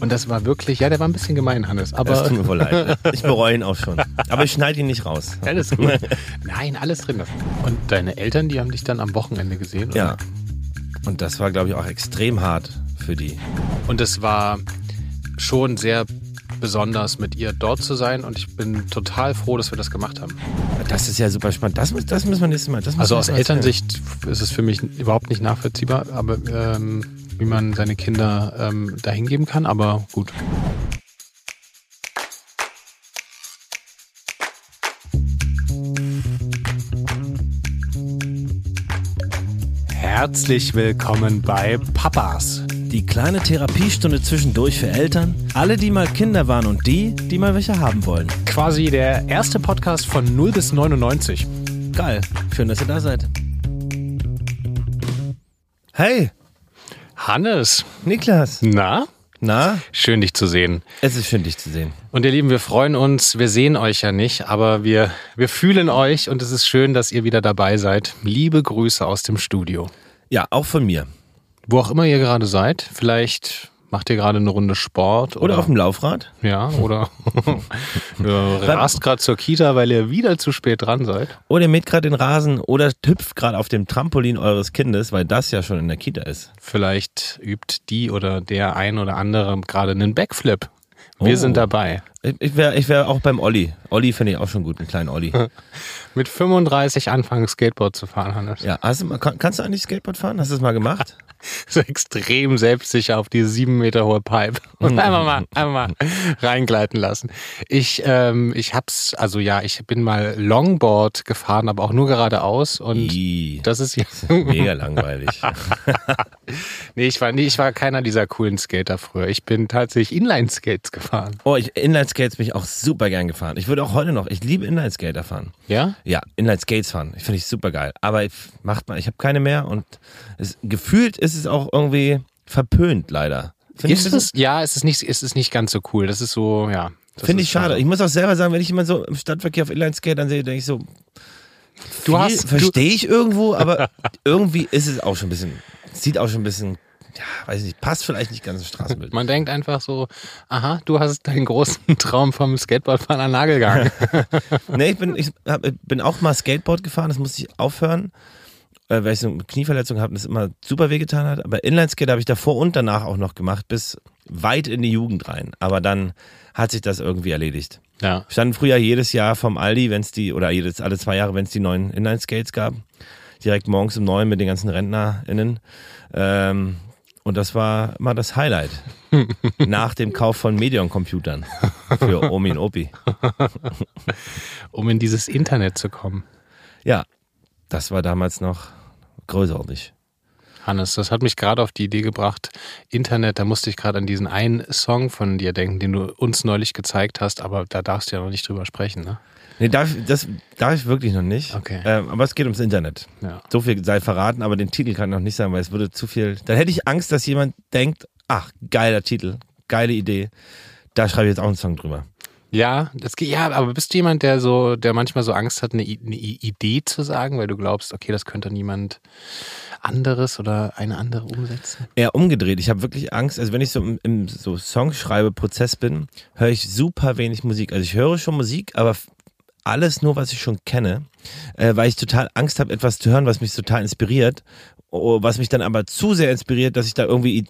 Und das war wirklich, ja, der war ein bisschen gemein, Hannes. Aber Das tut mir voll leid. Ich bereue ihn auch schon. Aber ich schneide ihn nicht raus. alles gut. Nein, alles drin. Und deine Eltern, die haben dich dann am Wochenende gesehen? Oder? Ja. Und das war, glaube ich, auch extrem hart für die. Und es war schon sehr besonders, mit ihr dort zu sein. Und ich bin total froh, dass wir das gemacht haben. Das ist ja super spannend. Das, muss- das müssen wir nächstes Mal. Also aus. Elternsicht ist es für mich überhaupt nicht nachvollziehbar, aber ähm, wie man seine Kinder ähm, dahin geben kann. Aber gut. Herzlich willkommen bei Papas. Die kleine Therapiestunde zwischendurch für Eltern, alle, die mal Kinder waren und die, die mal welche haben wollen. Quasi der erste Podcast von 0 bis 99. Geil. Schön, dass ihr da seid. Hey, Hannes, Niklas. na? Na, Schön, dich zu sehen. es ist schön, dich zu sehen. Und ihr Lieben, wir freuen uns. Wir sehen euch ja nicht, aber wir, wir fühlen euch und es ist schön, dass ihr wieder dabei seid. Liebe Grüße aus dem Studio. Ja, auch von mir. Wo auch immer ihr gerade seid, vielleicht macht ihr gerade eine Runde Sport oder, Oder auf dem Laufrad. ja oder rast gerade zur Kita, weil ihr wieder zu spät dran seid. Oder ihr mäht gerade den Rasen oder hüpft gerade auf dem Trampolin eures Kindes, weil das ja schon in der Kita ist. Vielleicht übt die oder der ein oder andere gerade einen Backflip. Wir Oh. sind dabei. Ich, wäre ich wär auch beim Olli. Olli finde ich auch schon gut, einen kleinen Olli. Mit 35 anfangen Skateboard zu fahren, Hannes. Ja, hast du mal, kann, kannst du eigentlich Skateboard fahren? Hast du das mal gemacht? so extrem selbstsicher auf die sieben Meter hohe Pipe und einfach mal, einfach mal reingleiten lassen. Ich, ähm, ich hab's, also ja, ich bin mal Longboard gefahren, aber auch nur geradeaus und Ih, das ist ja. mega langweilig. nee, ich war, nee, ich war keiner dieser coolen Skater früher. Ich bin tatsächlich Inline-Skates gefahren. Oh, ich, Inline-Skates bin ich auch super gern gefahren. Ich würde auch heute noch, ich liebe Inline-Skater fahren. Ja? Ja, Inline-Skates fahren. Ich finde ich super geil. Aber ich, macht man, ich habe keine mehr und es, gefühlt ist es auch irgendwie verpönt, leider. Finde Ist es, ja, es ist nicht, es ist nicht ganz so cool. Das ist so, ja. das find ist ich schade. so. Ich muss auch selber sagen, wenn ich immer so im Stadtverkehr auf Inline-Skatern sehe, denke ich so, Du hast, verstehe ich irgendwo, aber irgendwie ist es auch schon ein bisschen, sieht auch schon ein bisschen, ja, weiß ich nicht, passt vielleicht nicht ganz ins Straßenbild. man denkt einfach so, aha, du hast deinen großen Traum vom Skateboardfahren an Nagel gegangen. nee, ich bin, ich hab, ich bin auch mal Skateboard gefahren, das musste ich aufhören, äh, weil ich so eine Knieverletzung habe und das immer super wehgetan hat. Aber Inlineskate habe ich davor und danach auch noch gemacht, bis weit in die Jugend rein. Aber dann hat sich das irgendwie erledigt. ja. Wir standen früher jedes Jahr vom Aldi, wenn es die, oder jedes, alle zwei Jahre, wenn es die neuen Inline-Skates gab. Direkt morgens um neun mit den ganzen RentnerInnen. Ähm, und das war mal das Highlight. Nach dem Kauf von Medion-Computern für Omi und Opi. um in dieses Internet zu kommen. Ja, das war damals noch großartig. Hannes, das hat mich gerade auf die Idee gebracht, Internet, da musste ich gerade an diesen einen Song von dir denken, den du uns neulich gezeigt hast, aber da darfst du ja noch nicht drüber sprechen, ne? Nee, darf, das darf ich wirklich noch nicht. Okay. Ähm, aber es geht ums Internet. Ja. So viel sei verraten, aber den Titel kann ich noch nicht sagen, weil es würde zu viel. Dann hätte ich Angst, dass jemand denkt, ach, geiler Titel, geile Idee. Da schreibe ich jetzt auch einen Song drüber. Ja, das geht, ja, aber bist du jemand, der so, der manchmal so Angst hat, eine, eine Idee zu sagen, weil du glaubst, okay, das könnte niemand anderes oder eine andere umsetzen? Eher umgedreht. Ich habe wirklich Angst. Also wenn ich so im, im so Songschreibe-Prozess bin, höre ich super wenig Musik. Also ich höre schon Musik, aber alles nur, was ich schon kenne, äh, weil ich total Angst habe, etwas zu hören, was mich total inspiriert, was mich dann aber zu sehr inspiriert, dass ich da irgendwie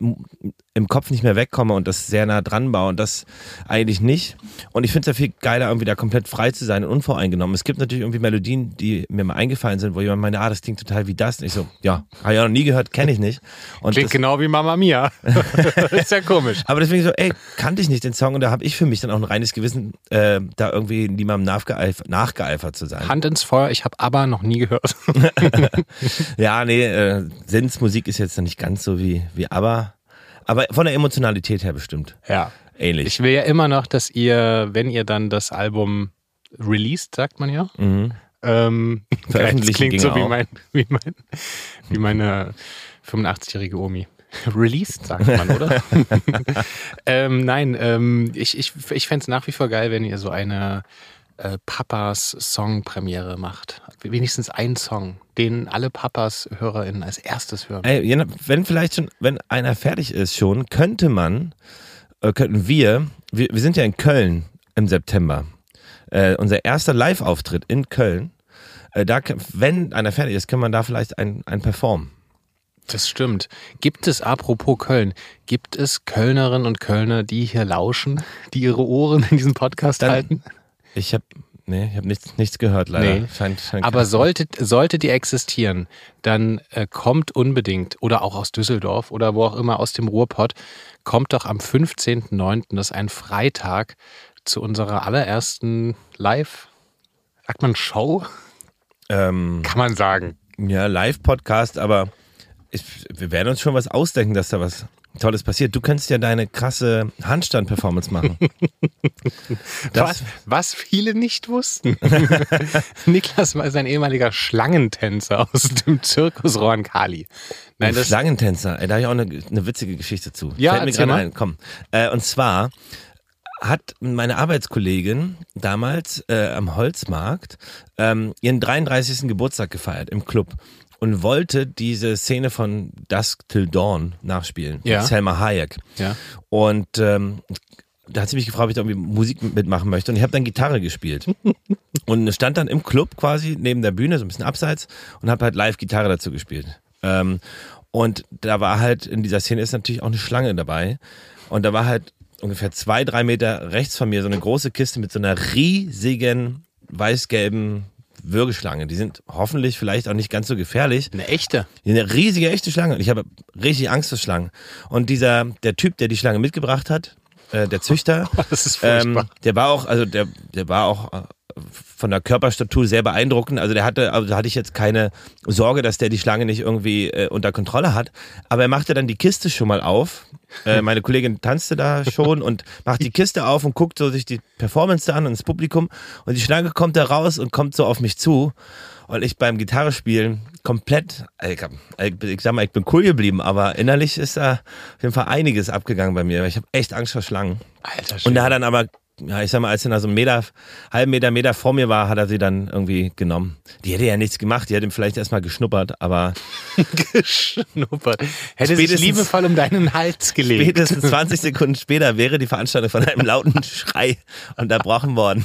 im Kopf nicht mehr wegkomme und das sehr nah dran baue und das eigentlich nicht. Und ich finde es ja viel geiler, irgendwie da komplett frei zu sein und unvoreingenommen. Es gibt natürlich irgendwie Melodien, die mir mal eingefallen sind, wo jemand meint, ah, das klingt total wie das. Und ich so, ja, habe ich auch noch nie gehört, kenne ich nicht. Und Klingt das, genau wie Mama Mia. ist ja komisch. aber deswegen so, ey, kannte ich nicht den Song und da habe ich für mich dann auch ein reines Gewissen, äh, da irgendwie niemandem nachgeeifert, nachgeeifert zu sein. Hand ins Feuer, ich habe aber noch nie gehört. Ja, nee, äh, Sinnsmusik ist jetzt noch nicht ganz so wie, wie aber, aber von der Emotionalität her bestimmt ja. ähnlich. Ich will ja immer noch, dass ihr, wenn ihr dann das Album released, sagt man ja, mhm. ähm, Veröffentlichen das klingt so wie, mein, wie, mein, wie meine 85-jährige Omi. Released, sagt man, oder? ähm, nein, ähm, ich, ich, ich fände es nach wie vor geil, wenn ihr so eine äh, Papas Song-Premiere macht. Wenigstens einen Song, den alle Papas HörerInnen als erstes hören. Ey, wenn vielleicht schon, wenn einer fertig ist schon, könnte man äh, könnten wir, wir, wir sind ja in Köln im September. Äh, unser erster Live-Auftritt in Köln. Äh, da, wenn einer fertig ist, kann man da vielleicht ein, ein performen. Das stimmt. Gibt es, apropos Köln, gibt es Kölnerinnen und Kölner, die hier lauschen, die ihre Ohren in diesem Podcast Dann- halten? Ich habe nee, ich hab nichts, nichts gehört, leider. Nee. Scheint, scheint Aber sollte, sollte die existieren, dann äh, kommt unbedingt, oder auch aus Düsseldorf oder wo auch immer aus dem Ruhrpott, kommt doch am 15.09., das ist ein Freitag, zu unserer allerersten Live, sagt man Show? ähm, Kann man sagen. ja, Live-Podcast, aber ich, wir werden uns schon was ausdenken, dass da was Tolles passiert. Du könntest ja deine krasse Handstand-Performance machen. Was, was viele nicht wussten. Niklas war ein ehemaliger Schlangentänzer aus dem Zirkus Roankali. Nein, das, Schlangentänzer, da habe ich auch eine, eine witzige Geschichte zu. Ja, Fällt mir gerade ein. Komm. Äh, und zwar hat meine Arbeitskollegin damals äh, am Holzmarkt ähm, ihren 33. Geburtstag gefeiert im Club und wollte diese Szene von Dusk Till Dawn nachspielen. Ja. Mit Selma Hayek. ja. Und ähm, da hat sie mich gefragt, ob ich da irgendwie Musik mitmachen möchte. Und ich habe dann Gitarre gespielt. und stand dann im Club quasi neben der Bühne, so ein bisschen abseits, und habe halt live Gitarre dazu gespielt. Ähm, und da war halt, in dieser Szene ist natürlich auch eine Schlange dabei. Und da war halt ungefähr zwei, drei Meter rechts von mir so eine große Kiste mit so einer riesigen weiß-gelben Würgeschlange. Die sind hoffentlich vielleicht auch nicht ganz so gefährlich. Eine echte. Eine riesige, echte Schlange. Und ich habe richtig Angst vor Schlangen. Und dieser, der Typ, der die Schlange mitgebracht hat, äh, der Züchter, Das ist furchtbar. ähm, der war auch, also der, der war auch äh, von der Körperstatur sehr beeindruckend. Also der hatte, also da hatte ich jetzt keine Sorge, dass der die Schlange nicht irgendwie äh, unter Kontrolle hat. Aber er machte dann die Kiste schon mal auf. Äh, meine Kollegin tanzte da schon und macht die Kiste auf und guckt so sich die Performance da an und das Publikum. Und die Schlange kommt da raus und kommt so auf mich zu. Und ich beim Gitarre spielen komplett, äh, ich, hab, ich sag mal, ich bin cool geblieben, aber innerlich ist da auf jeden Fall einiges abgegangen bei mir. Ich habe echt Angst vor Schlangen. Alter Und Schwede. er hat dann aber, ja, ich sag mal, als er da so einen Meter, halben Meter, Meter vor mir war, hat er sie dann irgendwie genommen. Die hätte ja nichts gemacht, die hätte ihm vielleicht erstmal geschnuppert, aber geschnuppert. Hätte sich liebevoll um deinen Hals gelegt. spätestens 20 Sekunden später wäre die Veranstaltung von einem lauten Schrei unterbrochen worden.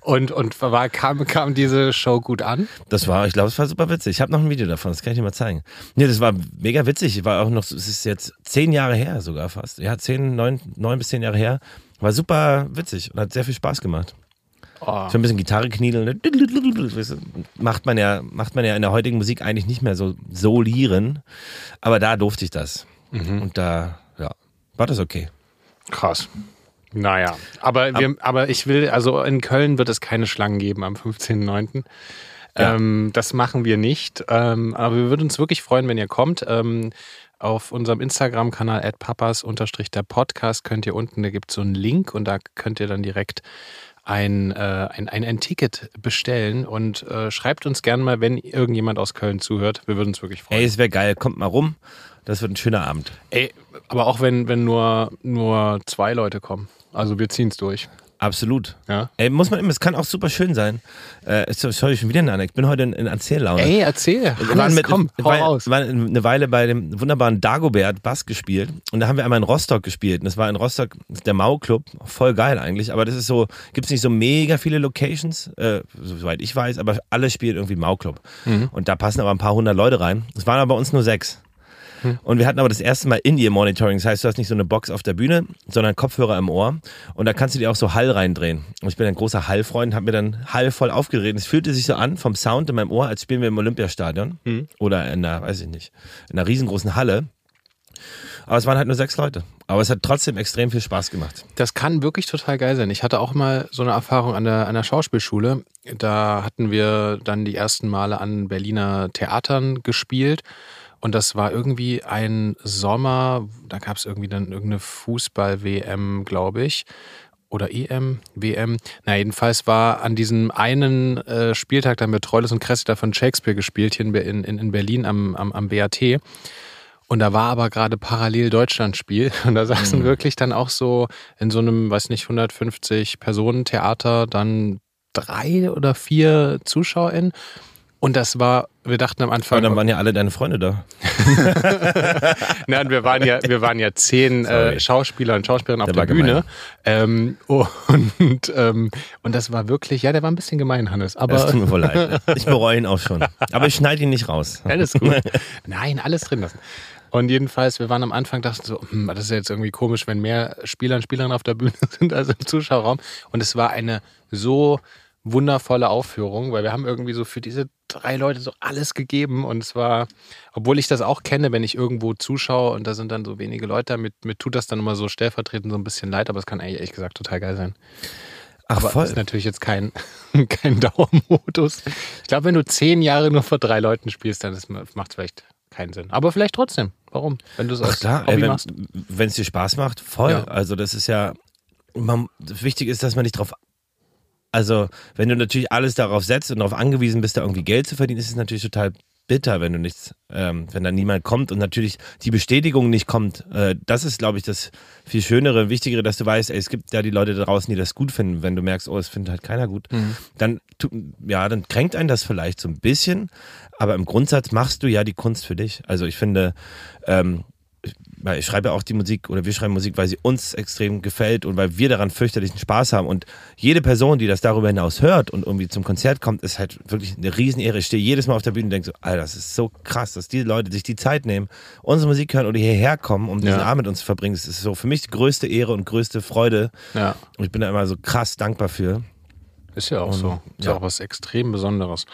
Und, und war, kam, kam diese Show gut an? Das war, ich glaube, es war super witzig. Ich habe noch ein Video davon, das kann ich dir mal zeigen. Nee, das war mega witzig. War auch noch, es ist jetzt zehn Jahre her sogar fast. Ja, zehn, neun, neun bis zehn Jahre her. War super witzig und hat sehr viel Spaß gemacht. Oh. So ein bisschen Gitarre kniedeln. ne? Macht man ja, macht man ja in der heutigen Musik eigentlich nicht mehr so solieren. Aber da durfte ich das. Und da, ja, war das okay. Krass. Naja, aber, wir, aber ich will, also in Köln wird es keine Schlangen geben am 15.09. Ja. Ähm, das machen wir nicht. Ähm, aber wir würden uns wirklich freuen, wenn ihr kommt. Ähm, auf unserem Instagram-Kanal papas der Podcast könnt ihr unten, da gibt es so einen Link und da könnt ihr dann direkt ein, äh, ein, ein, ein Ticket bestellen und äh, schreibt uns gern mal, wenn irgendjemand aus Köln zuhört. Wir würden uns wirklich freuen. Ey, es wäre geil. Kommt mal rum. Das wird ein schöner Abend. Ey, aber auch wenn, wenn nur, nur zwei Leute kommen. Also wir ziehen es durch. Absolut. Ja. Ey, muss man immer, es kann auch super schön sein. Äh, ist- sorry, schon wieder eine Anekdote. Ich bin heute in, in Erzähllaune. Ey, erzähl. Wir waren mit, komm, hau war, raus. waren eine Weile bei dem wunderbaren Dagobert Bass gespielt und da haben wir einmal in Rostock gespielt und das war in Rostock der Mau Club, voll geil eigentlich, aber das ist so, gibt's nicht so mega viele Locations, äh, soweit ich weiß, aber alle spielen irgendwie Mau Club Mhm. und da passen aber ein paar hundert Leute rein. Es waren aber bei uns nur sechs. Hm. Und wir hatten aber das erste Mal In-Ear-Monitoring. Das heißt, du hast nicht so eine Box auf der Bühne, sondern Kopfhörer im Ohr. Und da kannst du dir auch so Hall reindrehen. Und ich bin ein großer Hallfreund, habe mir dann Hall voll aufgeregt. Es fühlte sich so an vom Sound in meinem Ohr, als spielen wir im Olympiastadion. Hm. Oder in einer, weiß ich nicht, in einer riesengroßen Halle. Aber es waren halt nur sechs Leute. Aber es hat trotzdem extrem viel Spaß gemacht. Das kann wirklich total geil sein. Ich hatte auch mal so eine Erfahrung an der, an der Schauspielschule. Da hatten wir dann die ersten Male an Berliner Theatern gespielt. Und das war irgendwie ein Sommer, da gab es irgendwie dann irgendeine Fußball-WM, glaube ich. Oder EM, WM. Na, jedenfalls war an diesem einen äh, Spieltag, da haben wir Treules und Cressida von Shakespeare gespielt, hier in, in, in Berlin am, am, am BAT. Und da war aber gerade parallel Deutschlandspiel. Und da saßen wirklich dann auch so in so einem, weiß nicht, 150 Personen Theater dann drei oder vier ZuschauerInnen. Und das war, wir dachten am Anfang. Aber dann waren ja alle deine Freunde da. Nein, wir waren ja, wir waren ja zehn äh, Schauspieler und Schauspielerinnen auf der, Bühne. Ähm, und, ähm, und das war wirklich, ja, der war ein bisschen gemein, Hannes. Aber das tut mir voll leid. Ich bereue ihn auch schon. Aber ich schneide ihn nicht raus. Alles gut. Nein, alles drin lassen. Und jedenfalls, wir waren am Anfang, dachten so, hm, das ist ja jetzt irgendwie komisch, wenn mehr Spieler und Spielerinnen auf der Bühne sind als im Zuschauerraum. Und es war eine so wundervolle Aufführung, weil wir haben irgendwie so für diese drei Leute so alles gegeben und es war, obwohl ich das auch kenne, wenn ich irgendwo zuschaue und da sind dann so wenige Leute, mit, mir tut das dann immer so stellvertretend so ein bisschen leid, aber es kann eigentlich ehrlich gesagt total geil sein. Ach, aber voll. ist natürlich jetzt kein, kein Dauermodus. Ich glaube, wenn du zehn Jahre nur vor drei Leuten spielst, dann macht es vielleicht keinen Sinn. Aber vielleicht trotzdem. Warum? Wenn du es als klar, Hobby ey, wenn, Wenn es dir Spaß macht, voll. Ja. Also das ist ja, man, wichtig ist, dass man nicht drauf also, wenn du natürlich alles darauf setzt und darauf angewiesen bist, da irgendwie Geld zu verdienen, ist es natürlich total bitter, wenn du nichts, ähm, wenn da niemand kommt und natürlich die Bestätigung nicht kommt. Äh, das ist, glaube ich, das viel Schönere, Wichtigere, dass du weißt, ey, es gibt ja die Leute da draußen, die das gut finden. Wenn du merkst, oh, es findet halt keiner gut, mhm. dann, ja, dann kränkt einen das vielleicht so ein bisschen, aber im Grundsatz machst du ja die Kunst für dich. Also ich finde, ähm, ich schreibe ja auch die Musik oder wir schreiben Musik, weil sie uns extrem gefällt und weil wir daran fürchterlichen Spaß haben. Und jede Person, die das darüber hinaus hört und irgendwie zum Konzert kommt, ist halt wirklich eine Riesenehre. Ich stehe jedes Mal auf der Bühne und denke so, Alter, das ist so krass, dass die Leute sich die Zeit nehmen, unsere Musik hören oder hierher kommen, um diesen ja. Abend mit uns zu verbringen. Das ist so für mich die größte Ehre und größte Freude. Ja. Und ich bin da immer so krass dankbar für. Ist ja auch und, so. Ist ja auch was extrem Besonderes.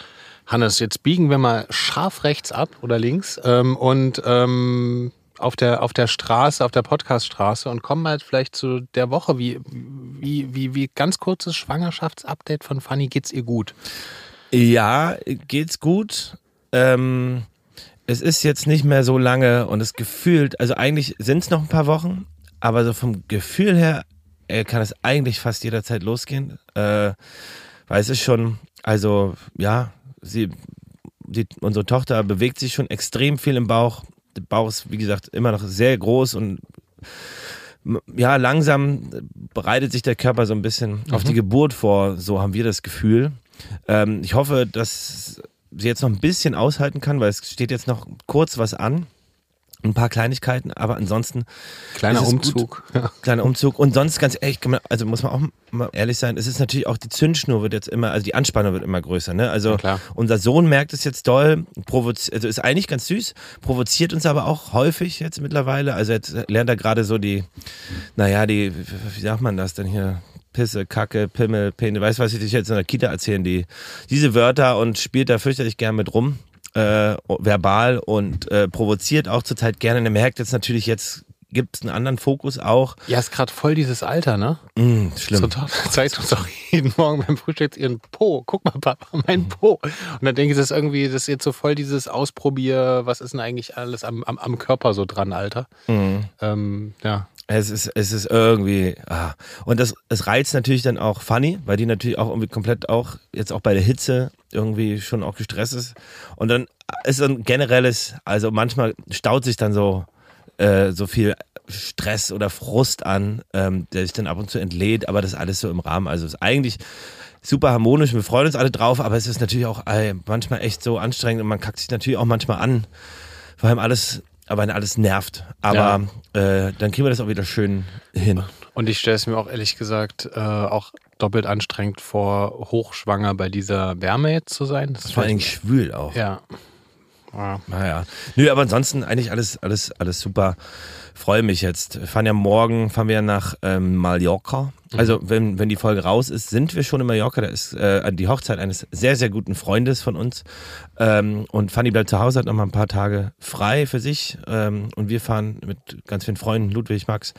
Hannes, jetzt biegen wir mal scharf rechts ab oder links ähm, und ähm, auf der, auf der Straße, auf der Podcaststraße und kommen halt vielleicht zu der Woche. Wie, wie, wie, wie ganz kurzes Schwangerschaftsupdate von Fanny. Geht's ihr gut? Ja, geht's gut. Ähm, es ist jetzt nicht mehr so lange und es gefühlt, also eigentlich sind es noch ein paar Wochen, aber so vom Gefühl her äh, kann es eigentlich fast jederzeit losgehen. Äh, weil es ist schon, also ja, sie, die, unsere Tochter bewegt sich schon extrem viel im Bauch der Bauch ist, wie gesagt, immer noch sehr groß und ja, langsam bereitet sich der Körper so ein bisschen mhm. auf die Geburt vor, so haben wir das Gefühl. Ähm, ich hoffe, dass sie jetzt noch ein bisschen aushalten kann, weil es steht jetzt noch kurz was an ein paar Kleinigkeiten, aber ansonsten. Kleiner Umzug. Ja. Kleiner Umzug. Und sonst ganz ehrlich, also muss man auch mal ehrlich sein, es ist natürlich auch die Zündschnur wird jetzt immer, also die Anspannung wird immer größer. Ne? Also ja, unser Sohn merkt es jetzt doll, also ist eigentlich ganz süß, provoziert uns aber auch häufig jetzt mittlerweile. Also jetzt lernt er gerade so die, naja, die, wie sagt man das denn hier? Pisse, Kacke, Pimmel, Pene, weißt du, was ich dich jetzt in der Kita erzählen, die, diese Wörter und spielt da fürchterlich gern mit rum äh, verbal und äh, provoziert auch zurzeit gerne. Und er merkt jetzt natürlich, jetzt gibt es einen anderen Fokus auch. Ja, ist gerade voll dieses Alter, ne? Mm, schlimm. So, zeigt uns auch jeden Morgen beim Frühstück ihren Po. Guck mal, Papa, mein Po. Und dann denke ich, das ist irgendwie, das ist jetzt so voll dieses Ausprobier, was ist denn eigentlich alles am, am, am Körper so dran, Alter? Mm. Ähm, ja. Es ist, es ist irgendwie, ah. und das, es reizt natürlich dann auch Funny, weil die natürlich auch irgendwie komplett auch, jetzt auch bei der Hitze irgendwie schon auch gestresst ist. Und dann ist so ein generelles, also manchmal staut sich dann so, äh, so viel Stress oder Frust an, ähm, der sich dann ab und zu entlädt, aber das alles so im Rahmen. Also es ist eigentlich super harmonisch, wir freuen uns alle drauf, aber es ist natürlich auch ey, manchmal echt so anstrengend und man kackt sich natürlich auch manchmal an, vor allem alles aber alles nervt. Aber ja. äh, dann kriegen wir das auch wieder schön hin. Und ich stelle es mir auch ehrlich gesagt äh, auch doppelt anstrengend vor, hochschwanger bei dieser Wärme jetzt zu sein. Das vor allem schwül auch. Ja. Ja. Naja. Nö, aber ansonsten eigentlich alles, alles, alles super freue mich jetzt. Wir fahren ja morgen, fahren wir nach ähm, Mallorca. Mhm. Also wenn, wenn die Folge raus ist, sind wir schon in Mallorca. Da ist äh, die Hochzeit eines sehr, sehr guten Freundes von uns. Ähm, und Fanny bleibt zu Hause, hat noch mal ein paar Tage frei für sich. Ähm, und wir fahren mit ganz vielen Freunden, Ludwig, Max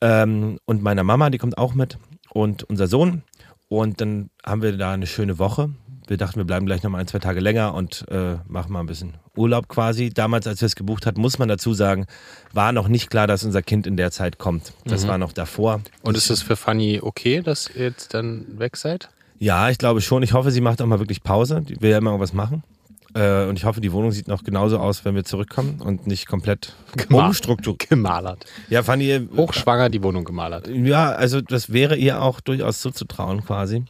ähm, und meiner Mama, die kommt auch mit. Und unser Sohn. Und dann haben wir da eine schöne Woche wir dachten, wir bleiben gleich noch mal ein, zwei Tage länger und äh, machen mal ein bisschen Urlaub quasi. Damals, als wir es gebucht hatten, muss man dazu sagen, war noch nicht klar, dass unser Kind in der Zeit kommt. Das mhm. war noch davor. Und ist es für Fanny okay, dass ihr jetzt dann weg seid? Ja, ich glaube schon. Ich hoffe, sie macht auch mal wirklich Pause. Die will ja immer was machen. Äh, und ich hoffe, die Wohnung sieht noch genauso aus, wenn wir zurückkommen und nicht komplett umstrukturiert. Gemalert. Ja, Fanny. Hochschwanger die Wohnung gemalert. Ja, also das wäre ihr auch durchaus zuzutrauen quasi.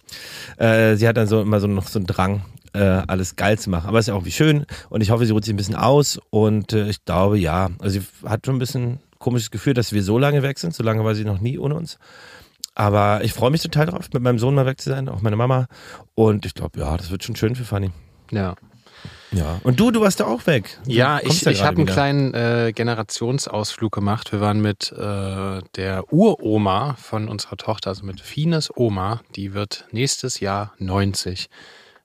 Äh, sie hat dann so immer so noch so einen Drang, äh, alles geil zu machen. Aber es ist ja auch wie schön und ich hoffe, sie ruht sich ein bisschen aus und äh, ich glaube, ja, also sie hat schon ein bisschen komisches Gefühl, dass wir so lange weg sind. So lange war sie noch nie ohne uns. Aber ich freue mich total drauf, mit meinem Sohn mal weg zu sein, auch meine Mama. Und ich glaube, ja, das wird schon schön für Fanny. Ja. Ja. Und du, du warst da auch weg. Du ja, ich, ja ich habe einen kleinen äh, Generationsausflug gemacht. Wir waren mit äh, der Uroma von unserer Tochter, also mit Fines Oma. Die wird nächstes Jahr 90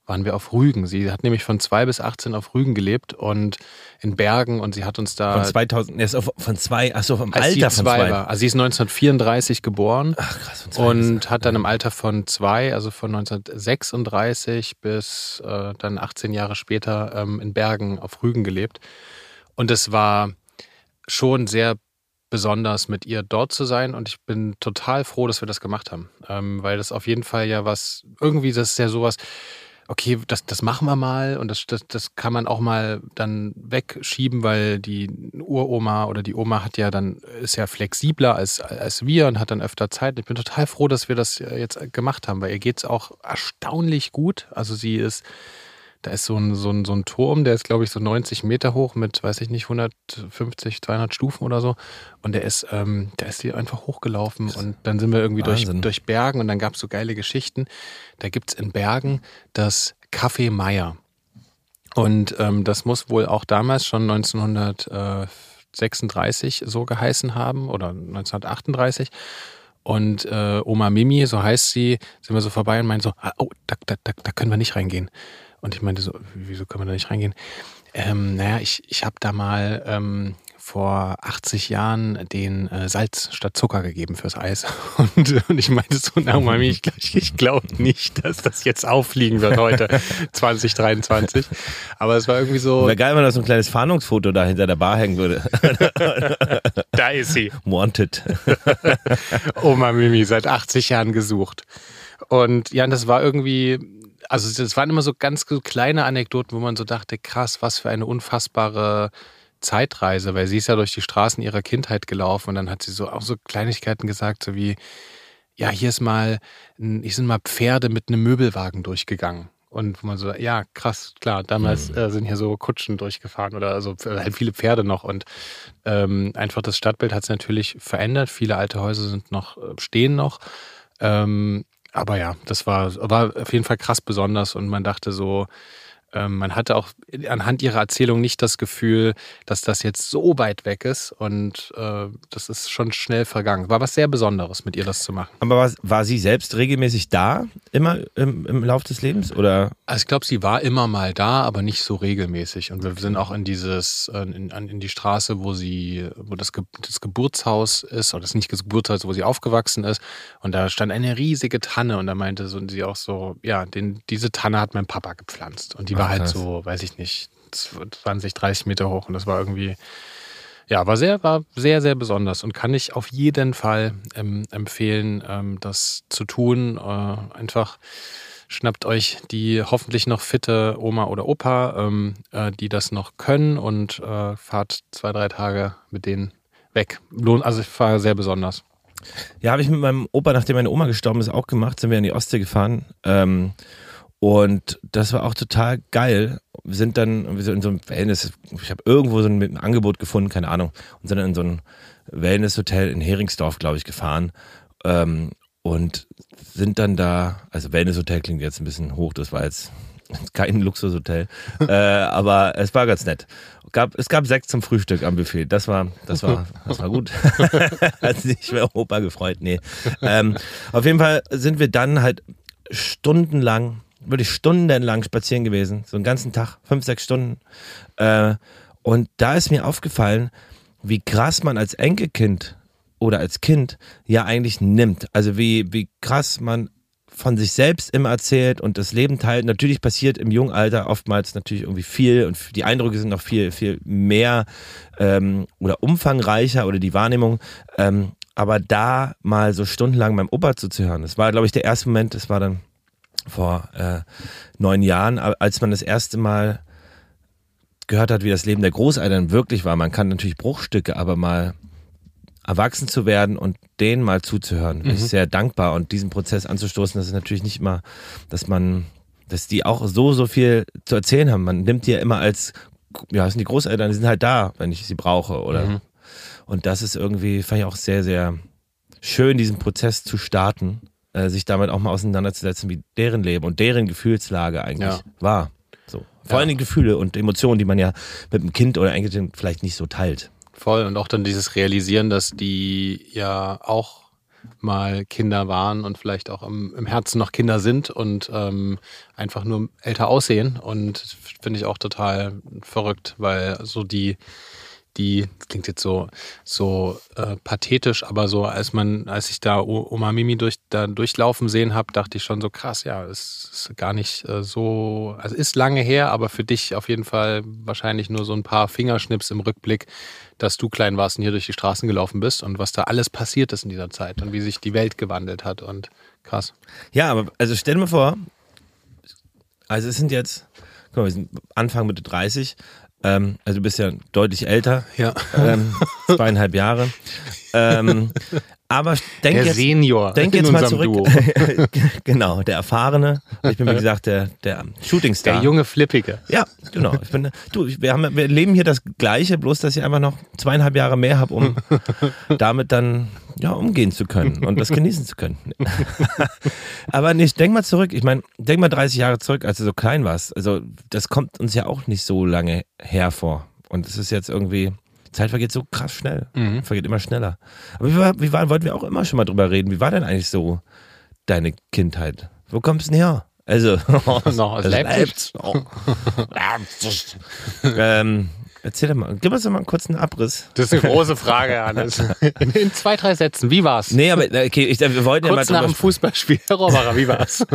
waren wir auf Rügen. Sie hat nämlich von 2 bis 18 auf Rügen gelebt und in Bergen und sie hat uns da. Von 2000, ist von zwei, achso, vom Alter von zwei. War. Also sie ist 1934 geboren Ach, krass, von zwei und hat dann im Alter von zwei, also von 1936 bis äh, dann 18 Jahre später ähm, in Bergen auf Rügen gelebt. Und es war schon sehr besonders, mit ihr dort zu sein. Und ich bin total froh, dass wir das gemacht haben. Ähm, weil das auf jeden Fall ja was, irgendwie, das ist ja sowas, okay, das, das machen wir mal und das, das, das kann man auch mal dann wegschieben, weil die Uroma oder die Oma hat ja dann, ist ja flexibler als, als wir und hat dann öfter Zeit. Ich bin total froh, dass wir das jetzt gemacht haben, weil ihr geht es auch erstaunlich gut. Also sie ist da ist so ein, so ein, so ein Turm, der ist, glaube ich, so 90 Meter hoch mit, weiß ich nicht, 150, 200 Stufen oder so. Und der ist, ähm, der ist hier einfach hochgelaufen. Und dann sind wir irgendwie durch, durch Bergen und dann gab es so geile Geschichten. Da gibt es in Bergen das Café Meier. Und ähm, das muss wohl auch damals schon 1936 so geheißen haben oder 1938. Und äh, Oma Mimi, so heißt sie, sind wir so vorbei und meinen so, ah, oh, da, da, da, da können wir nicht reingehen. Und ich meinte so, wieso können wir da nicht reingehen? Ähm, naja, ich, ich habe da mal ähm, vor 80 Jahren den äh, Salz statt Zucker gegeben fürs Eis. Und, und ich meinte so, na Mami, ich, ich glaube nicht, dass das jetzt auffliegen wird heute, 2023. Aber es war irgendwie so. Wäre geil, wenn da so ein kleines Fahndungsfoto da hinter der Bar hängen würde. da ist sie. Wanted. Oma Mimi, seit 80 Jahren gesucht. Und ja, das war irgendwie also das waren immer so ganz kleine Anekdoten, wo man so dachte, krass, was für eine unfassbare Zeitreise, weil sie ist ja durch die Straßen ihrer Kindheit gelaufen und dann hat sie so auch so Kleinigkeiten gesagt, so wie, ja, hier ist mal, hier sind mal Pferde mit einem Möbelwagen durchgegangen. Und wo man so, ja, krass, klar, damals mhm. äh, sind hier so Kutschen durchgefahren oder also halt viele Pferde noch. Und ähm, einfach das Stadtbild hat es natürlich verändert. Viele alte Häuser sind noch, äh, stehen noch. Ähm, aber ja, das war, war auf jeden Fall krass besonders und man dachte so, man hatte auch anhand ihrer Erzählung nicht das Gefühl, dass das jetzt so weit weg ist und äh, das ist schon schnell vergangen. War was sehr Besonderes, mit ihr das zu machen. Aber war, war sie selbst regelmäßig da, immer im, im Lauf des Lebens? Oder? Also ich glaube, sie war immer mal da, aber nicht so regelmäßig. Und wir sind auch in dieses, in, in die Straße, wo sie, wo das, Ge das Geburtshaus ist, oder das ist nicht das Geburtshaus, wo sie aufgewachsen ist. Und da stand eine riesige Tanne und da meinte sie auch so, ja, den, diese Tanne hat mein Papa gepflanzt. Und die war war halt so, weiß ich nicht, 20, 30 Meter hoch und das war irgendwie, ja, war sehr, war sehr, sehr besonders und kann ich auf jeden Fall ähm, empfehlen, ähm, das zu tun. Äh, einfach schnappt euch die hoffentlich noch fitte Oma oder Opa, ähm, äh, die das noch können und äh, fahrt zwei, drei Tage mit denen weg. Also ich fahre sehr besonders. Ja, habe ich mit meinem Opa, nachdem meine Oma gestorben ist, auch gemacht, sind wir in die Ostsee gefahren. Ähm, und das war auch total geil. Wir sind dann in so einem Wellness, ich habe irgendwo so ein Angebot gefunden, keine Ahnung, und sind dann in so ein Wellnesshotel in Heringsdorf, glaube ich, gefahren. Ähm, und sind dann da, also Wellnesshotel klingt jetzt ein bisschen hoch, das war jetzt kein Luxushotel, äh, aber es war ganz nett. Gab, es gab Sekt zum Frühstück am Buffet, das war, das war, das war gut. Hat sich mehr Opa gefreut, nee. Ähm, auf jeden Fall sind wir dann halt stundenlang wirklich stundenlang spazieren gewesen, so einen ganzen Tag, fünf, sechs Stunden. Äh, und da ist mir aufgefallen, wie krass man als Enkelkind oder als Kind ja eigentlich nimmt. Also wie, wie krass man von sich selbst immer erzählt und das Leben teilt. Natürlich passiert im jungen Alter oftmals natürlich irgendwie viel und die Eindrücke sind noch viel, viel mehr ähm, oder umfangreicher oder die Wahrnehmung. Ähm, aber da mal so stundenlang meinem Opa zuzuhören, das war, glaube ich, der erste Moment, das war dann vor äh, neun Jahren, als man das erste Mal gehört hat, wie das Leben der Großeltern wirklich war. Man kann natürlich Bruchstücke, aber mal erwachsen zu werden und denen mal zuzuhören, bin ich Mhm. sehr dankbar und diesen Prozess anzustoßen, das ist natürlich nicht immer, dass man, dass die auch so, so viel zu erzählen haben. Man nimmt die ja immer als, ja, das sind die Großeltern, die sind halt da, wenn ich sie brauche, oder? Mhm. Und das ist irgendwie, fand ich auch sehr, sehr schön, diesen Prozess zu starten, äh, sich damit auch mal auseinanderzusetzen, wie deren Leben und deren Gefühlslage eigentlich Ja. war. So. Vor Ja. allem die Gefühle und Emotionen, die man ja mit einem Kind oder Enkelkind vielleicht nicht so teilt. Voll. Und auch dann dieses Realisieren, dass die ja auch mal Kinder waren und vielleicht auch im, im Herzen noch Kinder sind und ähm, einfach nur älter aussehen. Und finde ich auch total verrückt, weil so die, die, klingt jetzt so, so äh, pathetisch, aber so als man, als ich da Oma Mimi durch, da durchlaufen sehen habe, dachte ich schon so krass, ja, es ist gar nicht äh, so, also ist lange her, aber für dich auf jeden Fall wahrscheinlich nur so ein paar Fingerschnips im Rückblick, dass du klein warst und hier durch die Straßen gelaufen bist und was da alles passiert ist in dieser Zeit und wie sich die Welt gewandelt hat und krass. Ja, aber also stell dir mal vor, also es sind jetzt, guck mal, wir sind Anfang Mitte 30, ähm, also du bist ja deutlich älter, Ja. ähm, zweieinhalb Jahre. Ähm, aber denk Der jetzt, Senior denk jetzt mal zurück. Genau, der Erfahrene. Ich bin, wie gesagt, der, der Shootingstar. Der junge Flippige. Ja, genau. Ich bin, du, wir, haben, wir leben hier das Gleiche, bloß dass ich einfach noch zweieinhalb Jahre mehr habe, um damit dann ja, umgehen zu können und das genießen zu können. Aber nicht, denk mal zurück. Ich meine, denk mal 30 Jahre zurück, als du so klein warst. Also, das kommt uns ja auch nicht so lange hervor. Und es ist jetzt irgendwie, Zeit vergeht so krass schnell. Mhm. Vergeht immer schneller. Aber wie war, wie war, wollten wir auch immer schon mal drüber reden. Wie war denn eigentlich so deine Kindheit? Wo kommst du denn her? Also, Noch aus Leipzig. Oh. Leipzig. ähm, erzähl doch mal, gib uns doch mal einen kurzen Abriss. Das ist eine große Frage, Hannes. In, in zwei, drei Sätzen. Wie war's? Nee, aber okay, ich, wir wollten Kurz ja nach mal dem drüber Fußballspiel, Herr Rohrer, wie war's?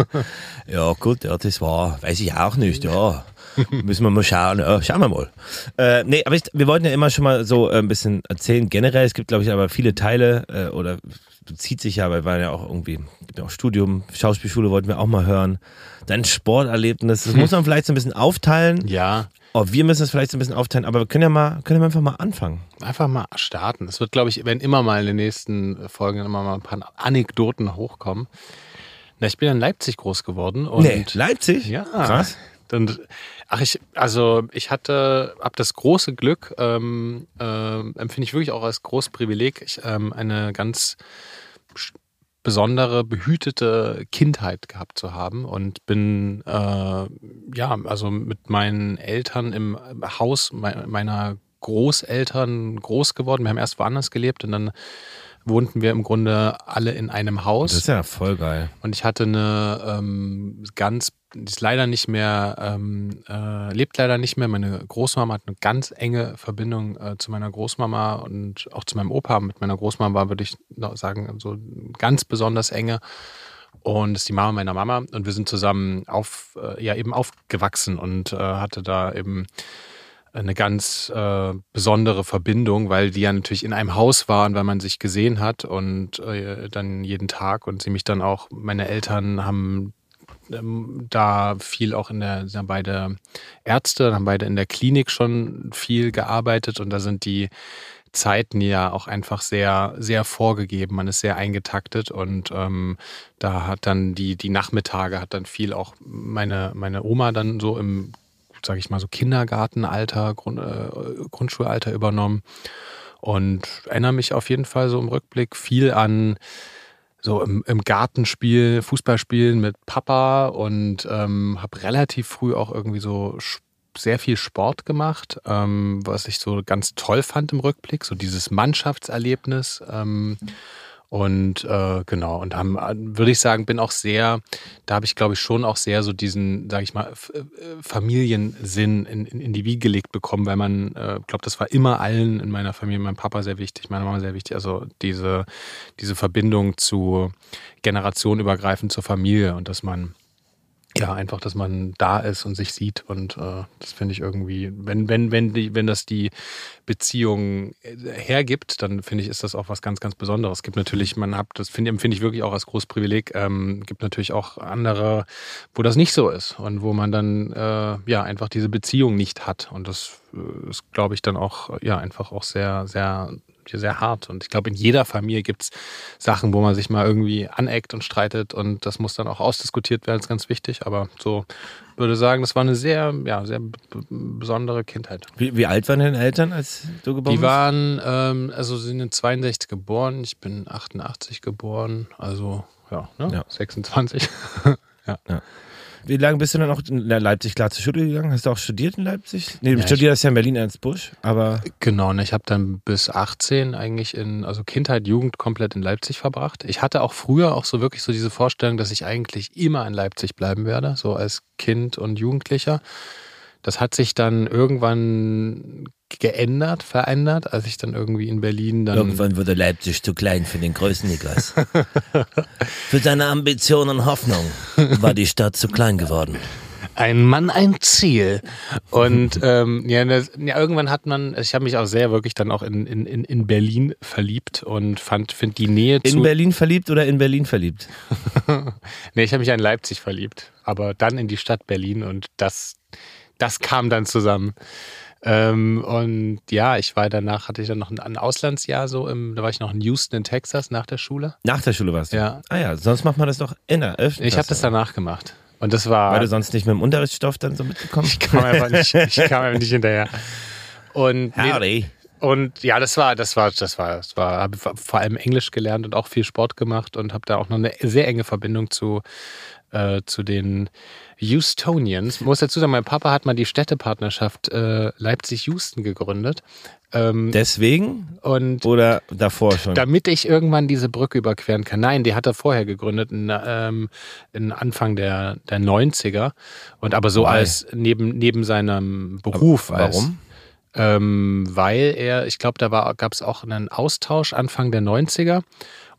Ja, gut, ja, das war, weiß ich auch nicht, ja. Müssen wir mal schauen, ja, schauen wir mal. Äh, nee, aber ich, wir wollten ja immer schon mal so äh, ein bisschen erzählen. Generell, es gibt, glaube ich, aber viele Teile, äh, oder bezieht sich ja, weil wir waren ja auch irgendwie, gibt ja auch Studium, Schauspielschule wollten wir auch mal hören. Dein Sporterlebnis, das muss man vielleicht so ein bisschen aufteilen. Ja, Oh, wir müssen es vielleicht so ein bisschen aufteilen, aber wir können ja mal, können ja einfach mal anfangen. einfach mal starten. Es wird, glaube ich, wenn immer mal in den nächsten Folgen immer mal ein paar Anekdoten hochkommen. Na, ich bin in Leipzig groß geworden und nee, Leipzig? Ja. Krass. Und, ach, ich, also ich hatte, hab das große Glück, ähm, äh, empfinde ich wirklich auch als großes Privileg, ich, ähm, eine ganz besondere, behütete Kindheit gehabt zu haben und bin, äh, ja, also mit meinen Eltern im Haus me meiner Großeltern groß geworden. Wir haben erst woanders gelebt und dann wohnten wir im Grunde alle in einem Haus. Das ist ja voll geil. Und ich hatte eine ähm, ganz, ist leider nicht mehr, ähm, äh, lebt leider nicht mehr. Meine Großmama hat eine ganz enge Verbindung äh, zu meiner Großmama und auch zu meinem Opa. Mit meiner Großmama würde ich sagen, so ganz besonders enge. Und ist die Mama meiner Mama. Und wir sind zusammen auf, äh, ja, eben aufgewachsen und äh, hatte da eben eine ganz äh, besondere Verbindung, weil die ja natürlich in einem Haus waren, weil man sich gesehen hat und äh, dann jeden Tag und sie mich dann auch, meine Eltern haben ähm, da viel auch in der, sind beide Ärzte, haben beide in der Klinik schon viel gearbeitet und da sind die Zeiten ja auch einfach sehr, sehr vorgegeben. Man ist sehr eingetaktet und ähm, da hat dann die, die Nachmittage hat dann viel auch meine, meine Oma dann so im sage ich mal so Kindergartenalter, Grund, äh, Grundschulalter übernommen und erinnere mich auf jeden Fall so im Rückblick viel an so im, im Gartenspiel, Fußballspielen mit Papa und ähm, habe relativ früh auch irgendwie so sehr viel Sport gemacht, ähm, was ich so ganz toll fand im Rückblick, so dieses Mannschaftserlebnis. Ähm, und äh, genau, und haben, würde ich sagen, bin auch sehr, da habe ich, glaube ich, schon auch sehr so diesen, sage ich mal, äh, Familiensinn in, in, in die Wiege gelegt bekommen, weil man, äh, glaube, das war immer allen in meiner Familie, meinem Papa sehr wichtig, meiner Mama sehr wichtig, also diese, diese Verbindung zu generationenübergreifend zur Familie und dass man ja, einfach, dass man da ist und sich sieht. Und äh, das finde ich irgendwie, wenn, wenn, wenn, die, wenn das die Beziehung äh, hergibt, dann finde ich, ist das auch was ganz, ganz Besonderes. Es gibt natürlich, man hat, das finde empfinde ich wirklich auch als großes Privileg, ähm, gibt natürlich auch andere, wo das nicht so ist und wo man dann äh, ja einfach diese Beziehung nicht hat. Und das äh, ist, glaube ich, dann auch ja einfach auch sehr, sehr sehr hart. Und ich glaube, in jeder Familie gibt es Sachen, wo man sich mal irgendwie aneckt und streitet und das muss dann auch ausdiskutiert werden, ist ganz wichtig. Aber so würde sagen, das war eine sehr, ja, sehr besondere Kindheit. Wie, wie alt waren deine Eltern, als du geboren Die waren, ähm, also sie sind in 62 geboren, ich bin 88 geboren, also ja, ne? ja. 26. ja. ja. Wie lange bist du dann auch in Leipzig klar zur Schule gegangen? Hast du auch studiert in Leipzig? Nee, du ja, studierst ja in Berlin Ernst Busch, aber. Genau, ne, ich habe dann bis 18 eigentlich in, also Kindheit, Jugend komplett in Leipzig verbracht. Ich hatte auch früher auch so wirklich so diese Vorstellung, dass ich eigentlich immer in Leipzig bleiben werde, so als Kind und Jugendlicher. Das hat sich dann irgendwann geändert, verändert, als ich dann irgendwie in Berlin dann. Irgendwann wurde Leipzig zu klein für den größten Niklas. für seine Ambitionen und Hoffnung war die Stadt zu klein geworden. Ein Mann, ein Ziel. Und ähm, ja, das, ja, irgendwann hat man, ich habe mich auch sehr wirklich dann auch in, in, in Berlin verliebt und fand, finde die Nähe zu. In Berlin verliebt oder in Berlin verliebt? nee, ich habe mich in Leipzig verliebt, aber dann in die Stadt Berlin und das, das kam dann zusammen. Ähm, und ja, ich war danach, hatte ich dann noch ein, ein, Auslandsjahr so, im, da war ich noch in Houston in Texas nach der Schule. Nach der Schule warst du? Ja. Ah ja, sonst macht man das doch in der Öffentlichkeit. Ich habe das danach gemacht. Und das war. Weil du sonst nicht mit dem Unterrichtsstoff dann so mitgekommen? Ich kam einfach nicht, ich kam einfach nicht hinterher. Und Howdy. Und ja, das war, das war, das war, das war, habe vor allem Englisch gelernt und auch viel Sport gemacht und habe da auch noch eine sehr enge Verbindung zu, äh, zu den Houstonians. Ich muss dazu sagen, mein Papa hat mal die Städtepartnerschaft äh, Leipzig-Houston gegründet. Ähm, Deswegen? Und Oder davor schon? Damit ich irgendwann diese Brücke überqueren kann. Nein, die hat er vorher gegründet, in, ähm, in Anfang der, der 90er. Und aber so Why? als neben, neben seinem Beruf. Aber warum? Als, ähm, weil er, ich glaube, da gab es auch einen Austausch Anfang der 90er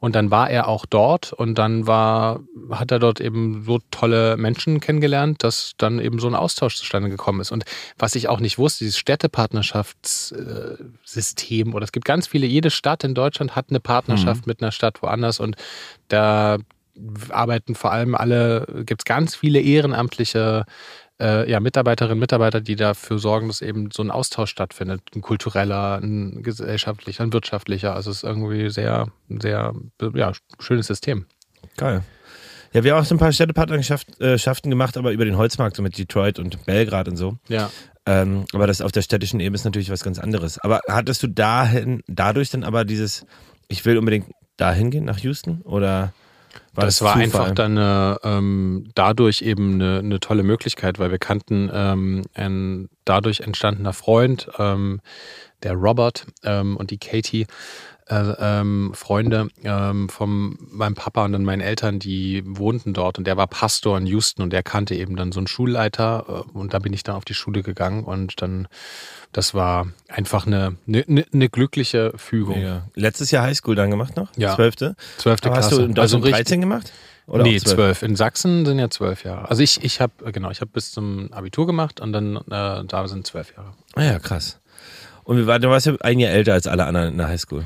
und dann war er auch dort und dann war, hat er dort eben so tolle Menschen kennengelernt, dass dann eben so ein Austausch zustande gekommen ist. Und was ich auch nicht wusste, dieses Städtepartnerschaftssystem, oder es gibt ganz viele, jede Stadt in Deutschland hat eine Partnerschaft mhm. mit einer Stadt woanders und da arbeiten vor allem alle, gibt es ganz viele ehrenamtliche äh, ja, Mitarbeiterinnen und Mitarbeiter, die dafür sorgen, dass eben so ein Austausch stattfindet. Ein kultureller, ein gesellschaftlicher, ein wirtschaftlicher. Also es ist irgendwie sehr, sehr ja, schönes System. Geil. Ja, wir haben auch so ein paar Städtepartnerschaften gemacht, aber über den Holzmarkt, so mit Detroit und Belgrad und so. Ja. Ähm, aber das auf der städtischen Ebene ist natürlich was ganz anderes. Aber hattest du dahin, dadurch dann aber dieses, ich will unbedingt dahin gehen, nach Houston? Oder? War das, war einfach dann eine, ähm, dadurch eben eine, eine, tolle Möglichkeit, weil wir kannten ähm, ein dadurch entstandener Freund, ähm, der Robert ähm, und die Katie, äh, ähm, Freunde ähm, von meinem Papa und dann meinen Eltern, die wohnten dort. Und der war Pastor in Houston und der kannte eben dann so einen Schulleiter äh, und da bin ich dann auf die Schule gegangen und dann das war einfach eine, eine, eine glückliche Fügung. Ja. Letztes Jahr Highschool dann gemacht noch? Ja. Zwölfte? Zwölfte Klasse. Hast du in also 13 gemacht? Oder nee, zwölf. In Sachsen sind ja zwölf Jahre. Also ich, ich habe, genau, ich habe bis zum Abitur gemacht und dann äh, da sind zwölf Jahre. Ah ja, krass. Und wie war, du warst ja ein Jahr älter als alle anderen in der Highschool.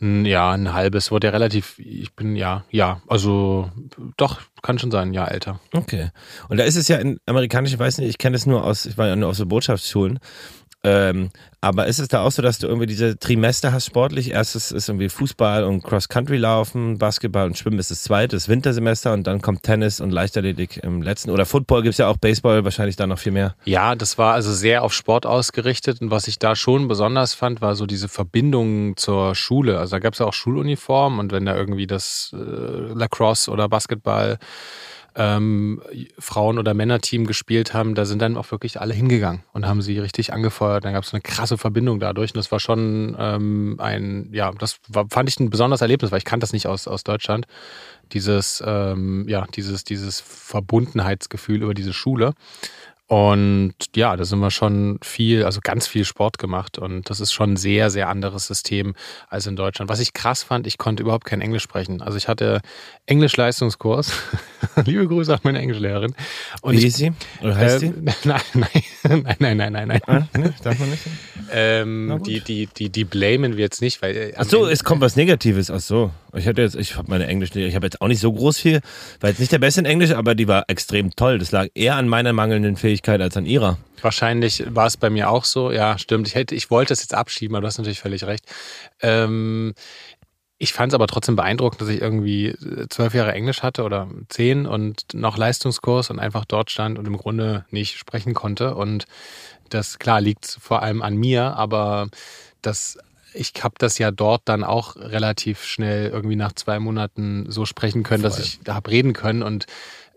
Ja, ein halbes. Wurde ja relativ, ich bin ja, ja, also doch, kann schon sein, ein Jahr älter. Okay. Und da ist es ja in amerikanischen, ich weiß nicht, ich kenne es nur aus, ich war ja nur aus so Botschaftsschulen. Ähm, aber ist es da auch so, dass du irgendwie diese Trimester hast sportlich? Erstes ist irgendwie Fußball und Cross-Country laufen, Basketball und Schwimmen ist das zweite, das Wintersemester und dann kommt Tennis und Leichtathletik im letzten. Oder Football gibt es ja auch, Baseball wahrscheinlich da noch viel mehr. Ja, das war also sehr auf Sport ausgerichtet und was ich da schon besonders fand, war so diese Verbindung zur Schule. Also da gab es ja auch Schuluniformen und wenn da irgendwie das äh, Lacrosse oder Basketball ähm, Frauen- oder Männerteam gespielt haben, da sind dann auch wirklich alle hingegangen und haben sie richtig angefeuert. Dann gab es eine krasse Verbindung dadurch. Und das war schon ähm, ein, ja, das war, fand ich ein besonderes Erlebnis, weil ich kannte das nicht aus, aus Deutschland. Dieses, ähm, ja, dieses, dieses Verbundenheitsgefühl über diese Schule. Und ja, da sind wir schon viel, also ganz viel Sport gemacht. Und das ist schon ein sehr, sehr anderes System als in Deutschland. Was ich krass fand, ich konnte überhaupt kein Englisch sprechen. Also ich hatte Englisch-Leistungskurs. Liebe Grüße an meine Englischlehrerin. Und Wie ist sie? Oder heißt sie? Nein, nein, nein, nein, nein, nein. Ah? Darf man nicht? Ähm, die, die, die, die blamen wir jetzt nicht, weil. Äh, Ach so, es kommt was Negatives. Ach so. Ich hatte jetzt, ich habe meine Englisch, ich habe jetzt auch nicht so groß viel, war jetzt nicht der Beste in Englisch, aber die war extrem toll. Das lag eher an meiner mangelnden Fähigkeit als an ihrer. Wahrscheinlich war es bei mir auch so. Ja, stimmt. Ich hätte, ich wollte es jetzt abschieben, aber du hast natürlich völlig recht. Ähm, ich fand es aber trotzdem beeindruckend, dass ich irgendwie äh, zwölf Jahre Englisch hatte oder zehn und noch Leistungskurs und einfach dort stand und im Grunde nicht sprechen konnte. Und das, klar, liegt vor allem an mir, aber das ich habe das ja dort dann auch relativ schnell irgendwie nach zwei Monaten so sprechen können, Voll. dass ich da habe reden können. Und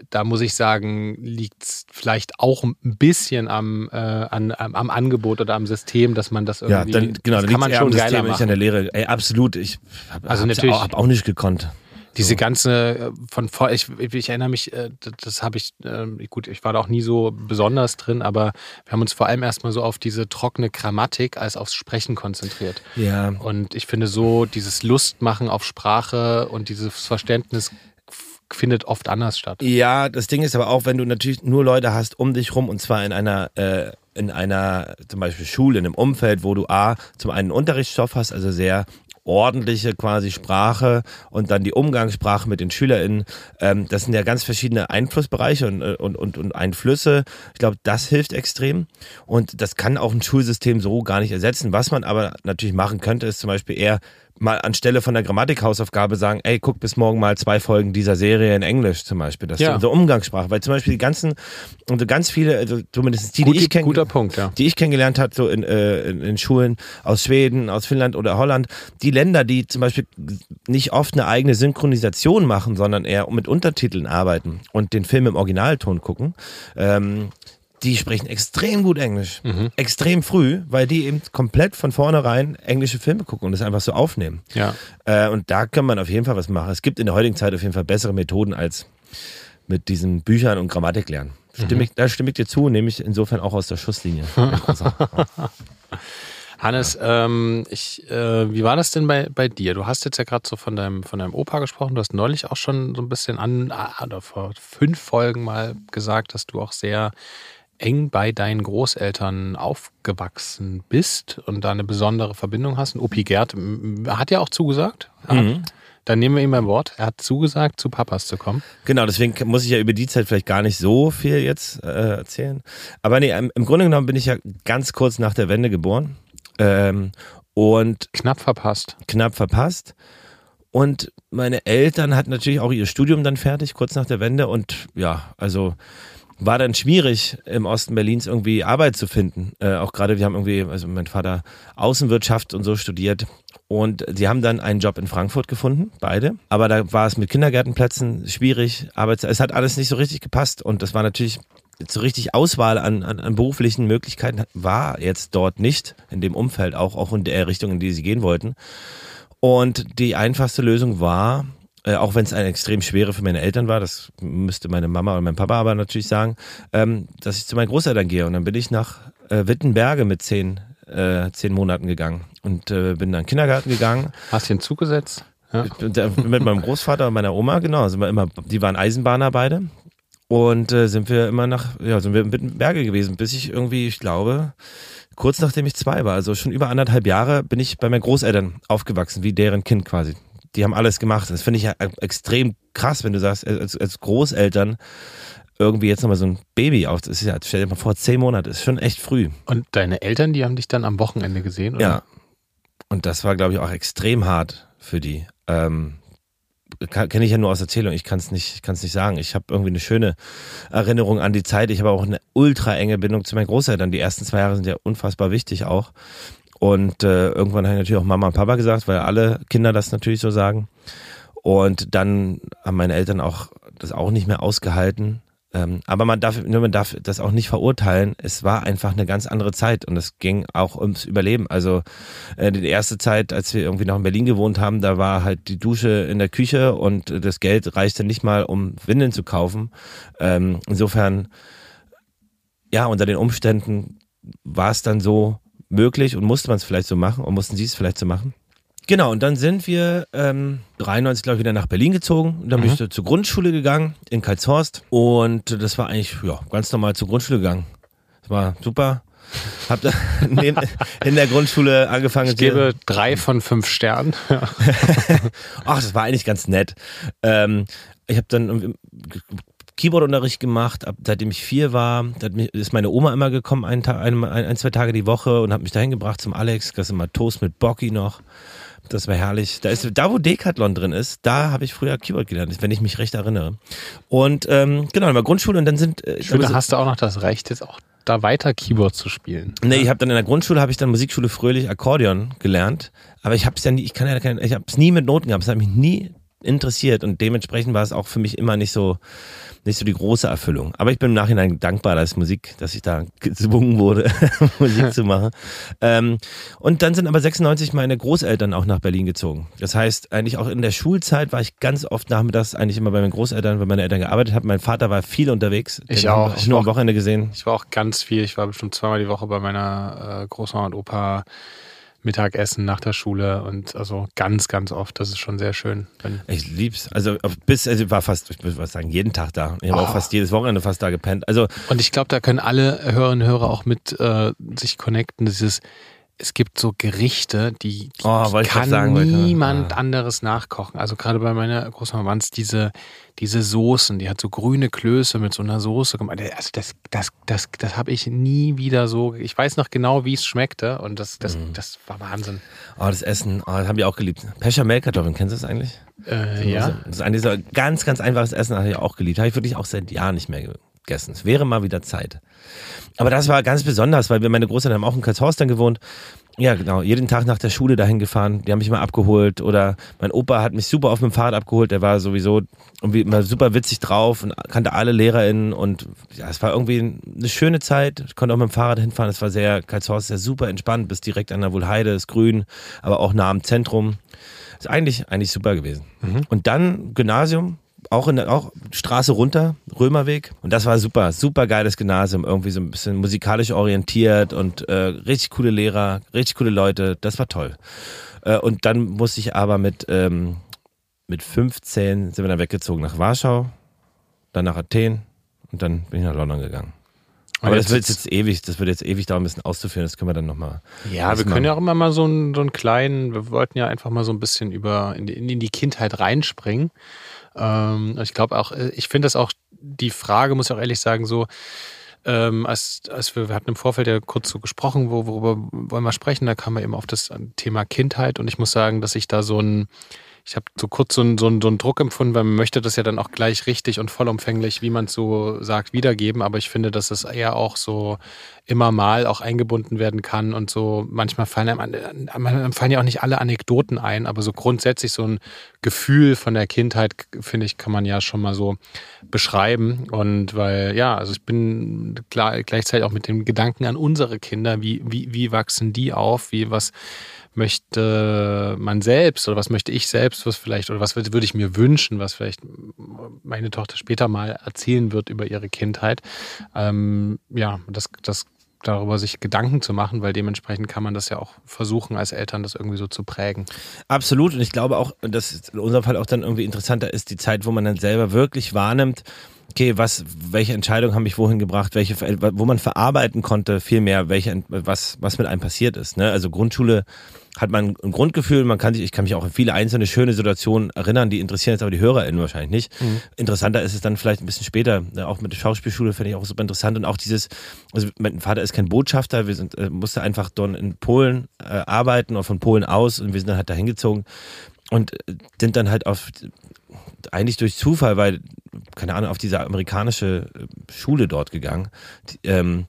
da muss ich sagen, liegt es vielleicht auch ein bisschen am, äh, an, am Angebot oder am System, dass man das irgendwie. Ja, dann, genau, das kann man schon geiler System, machen. an der Lehre. Ey, absolut. Ich habe also auch, hab auch nicht gekonnt. Diese ganze äh, von vor, ich, ich erinnere mich, äh, das habe ich, ähm, gut, ich war da auch nie so besonders drin, aber wir haben uns vor allem erstmal so auf diese trockene Grammatik als aufs Sprechen konzentriert. Ja. Und ich finde so, dieses Lustmachen auf Sprache und dieses Verständnis findet oft anders statt. Ja, das Ding ist aber auch, wenn du natürlich nur Leute hast um dich rum und zwar in einer äh, in einer zum Beispiel Schule, in einem Umfeld, wo du A, zum einen Unterrichtsstoff hast, also sehr ordentliche quasi Sprache und dann die Umgangssprache mit den SchülerInnen. Ähm, das sind ja ganz verschiedene Einflussbereiche und, und, und, und Einflüsse. Ich glaube, das hilft extrem. Und das kann auch ein Schulsystem so gar nicht ersetzen. Was man aber natürlich machen könnte, ist zum Beispiel eher mal anstelle von der Grammatikhausaufgabe sagen, ey, guck bis morgen mal zwei Folgen dieser Serie in Englisch zum Beispiel. Das ist unsere Umgangssprache. Weil zum Beispiel die ganzen, also ganz viele, also zumindest die, Gut, die ich kenn, ja. die ich kennengelernt habe, so in, äh, in, in, Schulen aus Schweden, aus Finnland oder Holland, die Länder, die zum Beispiel nicht oft eine eigene Synchronisation machen, sondern eher mit Untertiteln arbeiten und den Film im Originalton gucken, ähm, die sprechen extrem gut Englisch. Mhm. Extrem früh, weil die eben komplett von vornherein englische Filme gucken und das einfach so aufnehmen. Ja. Äh, und da kann man auf jeden Fall was machen. Es gibt in der heutigen Zeit auf jeden Fall bessere Methoden als mit diesen Büchern und Grammatik lernen. Stimme mhm. ich, da stimme ich dir zu, nehme ich insofern auch aus der Schusslinie. Hannes, ähm, ich, äh, wie war das denn bei, bei dir? Du hast jetzt ja gerade so von deinem, von deinem Opa gesprochen. Du hast neulich auch schon so ein bisschen an, ah, oder vor fünf Folgen mal gesagt, dass du auch sehr eng bei deinen Großeltern aufgewachsen bist und da eine besondere Verbindung hast. Und Opi Gerd hat ja auch zugesagt. Mhm. Dann nehmen wir ihm beim Wort. Er hat zugesagt, zu Papas zu kommen. Genau, deswegen muss ich ja über die Zeit vielleicht gar nicht so viel jetzt äh, erzählen. Aber nee, im Grunde genommen bin ich ja ganz kurz nach der Wende geboren. Ähm, und knapp verpasst. Knapp verpasst. Und meine Eltern hatten natürlich auch ihr Studium dann fertig, kurz nach der Wende. Und ja, also war dann schwierig, im Osten Berlins irgendwie Arbeit zu finden. Äh, auch gerade, wir haben irgendwie, also mein Vater Außenwirtschaft und so studiert. Und sie haben dann einen Job in Frankfurt gefunden, beide. Aber da war es mit Kindergärtenplätzen schwierig. Arbeit, es hat alles nicht so richtig gepasst. Und das war natürlich so richtig Auswahl an, an, an beruflichen Möglichkeiten war jetzt dort nicht, in dem Umfeld, auch, auch in der Richtung, in die sie gehen wollten. Und die einfachste Lösung war, äh, auch wenn es eine extrem schwere für meine Eltern war, das müsste meine Mama oder mein Papa aber natürlich sagen, ähm, dass ich zu meinen Großeltern gehe. Und dann bin ich nach äh, Wittenberge mit zehn, äh, zehn Monaten gegangen und äh, bin dann in den Kindergarten gegangen. Hast du ihn zugesetzt? Ja. mit meinem Großvater und meiner Oma, genau, sind wir immer, die waren Eisenbahner beide. Und äh, sind wir immer nach, ja, sind wir in Wittenberge gewesen, bis ich irgendwie, ich glaube, kurz nachdem ich zwei war, also schon über anderthalb Jahre, bin ich bei meinen Großeltern aufgewachsen, wie deren Kind quasi die haben alles gemacht. Das finde ich ja extrem krass, wenn du sagst, als, als Großeltern irgendwie jetzt nochmal so ein Baby auf. Das ist ja, stell dir mal vor, zehn Monate, ist schon echt früh. Und deine Eltern, die haben dich dann am Wochenende gesehen, oder? Ja. Und das war, glaube ich, auch extrem hart für die. Ähm, Kenne ich ja nur aus Erzählung, ich kann es nicht, nicht sagen. Ich habe irgendwie eine schöne Erinnerung an die Zeit. Ich habe auch eine ultra enge Bindung zu meinen Großeltern. Die ersten zwei Jahre sind ja unfassbar wichtig auch. Und äh, irgendwann habe ich natürlich auch Mama und Papa gesagt, weil alle Kinder das natürlich so sagen. Und dann haben meine Eltern auch das auch nicht mehr ausgehalten. Ähm, aber man darf, man darf das auch nicht verurteilen. Es war einfach eine ganz andere Zeit und es ging auch ums Überleben. Also äh, die erste Zeit, als wir irgendwie noch in Berlin gewohnt haben, da war halt die Dusche in der Küche und das Geld reichte nicht mal, um Windeln zu kaufen. Ähm, insofern ja, unter den Umständen war es dann so möglich und musste man es vielleicht so machen und mussten sie es vielleicht so machen. Genau, und dann sind wir ähm, 93, glaube ich, wieder nach Berlin gezogen. Und dann bin ich Mhm. zur Grundschule gegangen in Karlshorst. Und das war eigentlich ja, ganz normal zur Grundschule gegangen. Das war super. Hab da in der Grundschule angefangen. Ich gebe drei von fünf Sternen. Ja. Ach, das war eigentlich ganz nett. Ähm, ich habe dann Keyboardunterricht gemacht, ab, seitdem ich vier war. Da mich- ist meine Oma immer gekommen, ein, ein, ein, zwei Tage die Woche und hat mich dahin gebracht zum Alex. Das ist immer Toast mit Bocky noch. Das war herrlich. Da, ist, da wo Decathlon drin ist, da habe ich früher Keyboard gelernt, wenn ich mich recht erinnere. Und ähm, genau, in der Grundschule und dann sind... Äh, Schule glaube, hast du auch noch das Recht, jetzt auch da weiter Keyboard zu spielen. Nee, ich habe dann in der Grundschule habe ich dann Musikschule Fröhlich Akkordeon gelernt, aber ich habe es ja nie, ich kann ja kein, ich habe es nie mit Noten gehabt, es hat mich nie interessiert und dementsprechend war es auch für mich immer nicht so nicht so die große Erfüllung. Aber ich bin im Nachhinein dankbar, dass Musik, dass ich da gezwungen wurde, Musik zu machen. Ähm, und dann sind aber 96 meine Großeltern auch nach Berlin gezogen. Das heißt, eigentlich auch in der Schulzeit war ich ganz oft nachmittags eigentlich immer bei meinen Großeltern, weil meine Eltern gearbeitet haben. Mein Vater war viel unterwegs. Ich auch. Ich nur auch. am Wochenende gesehen. Ich war auch ganz viel. Ich war bestimmt zweimal die Woche bei meiner äh, Großmama und Opa Mittagessen nach der Schule und also ganz, ganz oft. Das ist schon sehr schön. Ich lieb's. Also bis, also ich war fast, ich würde sagen, jeden Tag da. Ich habe auch Oh. fast jedes Wochenende fast da gepennt. Also und ich glaube, da können alle Hörerinnen und Hörer auch mit äh, sich connecten. Dieses, es gibt so Gerichte, die, die, Oh, kann sagen, niemand ah. anderes nachkochen. Also gerade bei meiner Großmama waren es diese, diese Soßen, die hat so grüne Klöße mit so einer Soße gemacht. Also das, das, das, das habe ich nie wieder so. Ich weiß noch genau, wie es schmeckte und das, das, Mhm. das war Wahnsinn. oh, das Essen, oh, das haben wir auch geliebt. Pechermehlkartoffeln, kennst du das eigentlich? Äh, ja. Das ist ein ganz, ganz einfaches Essen, habe ich auch geliebt. Habe ich wirklich auch seit Jahren nicht mehr gegessen. Es wäre mal wieder Zeit. Aber das war ganz besonders, weil wir meine Großeltern haben auch in Karlshorst dann gewohnt. Ja, genau. Jeden Tag nach der Schule dahin gefahren. Die haben mich mal abgeholt. Oder mein Opa hat mich super auf dem Fahrrad abgeholt. Der war sowieso irgendwie immer super witzig drauf und kannte alle LehrerInnen. Und ja, es war irgendwie eine schöne Zeit. Ich konnte auch mit dem Fahrrad hinfahren. Es war sehr, Karlshorst ist ja super entspannt. Bis direkt an der Wohlheide, ist grün, aber auch nah am Zentrum. Ist eigentlich, eigentlich super gewesen. Und dann Gymnasium, auch in der auch Straße runter, Römerweg. Und das war super, super geiles Gymnasium, irgendwie so ein bisschen musikalisch orientiert und äh, richtig coole Lehrer, richtig coole Leute. Das war toll. Äh, und dann musste ich aber mit, ähm, mit 15 sind wir dann weggezogen nach Warschau, dann nach Athen und dann bin ich nach London gegangen. Aber das wird jetzt ewig, das wird jetzt ewig dauern, ein bisschen auszuführen. Das können wir dann nochmal. Ja, wir können ja auch immer mal so einen, so einen kleinen, wir wollten ja einfach mal so ein bisschen über in die, in die Kindheit reinspringen. Ähm, ich glaube auch, äh, ich finde das auch, die Frage, muss ich auch ehrlich sagen, so, ähm, als, als wir, wir hatten im Vorfeld ja kurz so gesprochen, wo, worüber wollen wir sprechen, da kam wir eben auf das Thema Kindheit und ich muss sagen, dass ich da so ein, ich habe so kurz so einen, so, einen, so einen Druck empfunden, weil man möchte das ja dann auch gleich richtig und vollumfänglich, wie man es so sagt, wiedergeben. Aber ich finde, dass es eher auch so immer mal auch eingebunden werden kann und so manchmal fallen einem, einem fallen ja auch nicht alle Anekdoten ein, aber so grundsätzlich so ein Gefühl von der Kindheit, finde ich, kann man ja schon mal so beschreiben. Und weil, ja, also ich bin klar, gleichzeitig auch mit dem Gedanken an unsere Kinder, wie, wie, wie wachsen die auf, wie was möchte man selbst oder was möchte ich selbst, was vielleicht, oder was würde ich mir wünschen, was vielleicht meine Tochter später mal erzählen wird über ihre Kindheit. Ähm, ja, das, das darüber sich Gedanken zu machen, weil dementsprechend kann man das ja auch versuchen, als Eltern das irgendwie so zu prägen. Absolut. Und ich glaube auch, dass in unserem Fall auch dann irgendwie interessanter ist, die Zeit, wo man dann selber wirklich wahrnimmt, okay, was, welche Entscheidungen haben mich wohin gebracht, welche, wo man verarbeiten konnte, viel mehr, welche, was, was mit einem passiert ist. Ne? Also Grundschule hat man ein Grundgefühl, man kann sich, ich kann mich auch an viele einzelne schöne Situationen erinnern, die interessieren jetzt aber die HörerInnen wahrscheinlich nicht. Mhm. Interessanter ist es dann vielleicht ein bisschen später, ne? auch mit der Schauspielschule finde ich auch super interessant und auch dieses, also mein Vater ist kein Botschafter, wir sind, äh, musste einfach dort in Polen äh, arbeiten und von Polen aus und wir sind dann halt dahin gezogen und äh, sind dann halt auf eigentlich durch Zufall, weil, keine Ahnung, auf diese amerikanische äh, Schule dort gegangen. Ähm,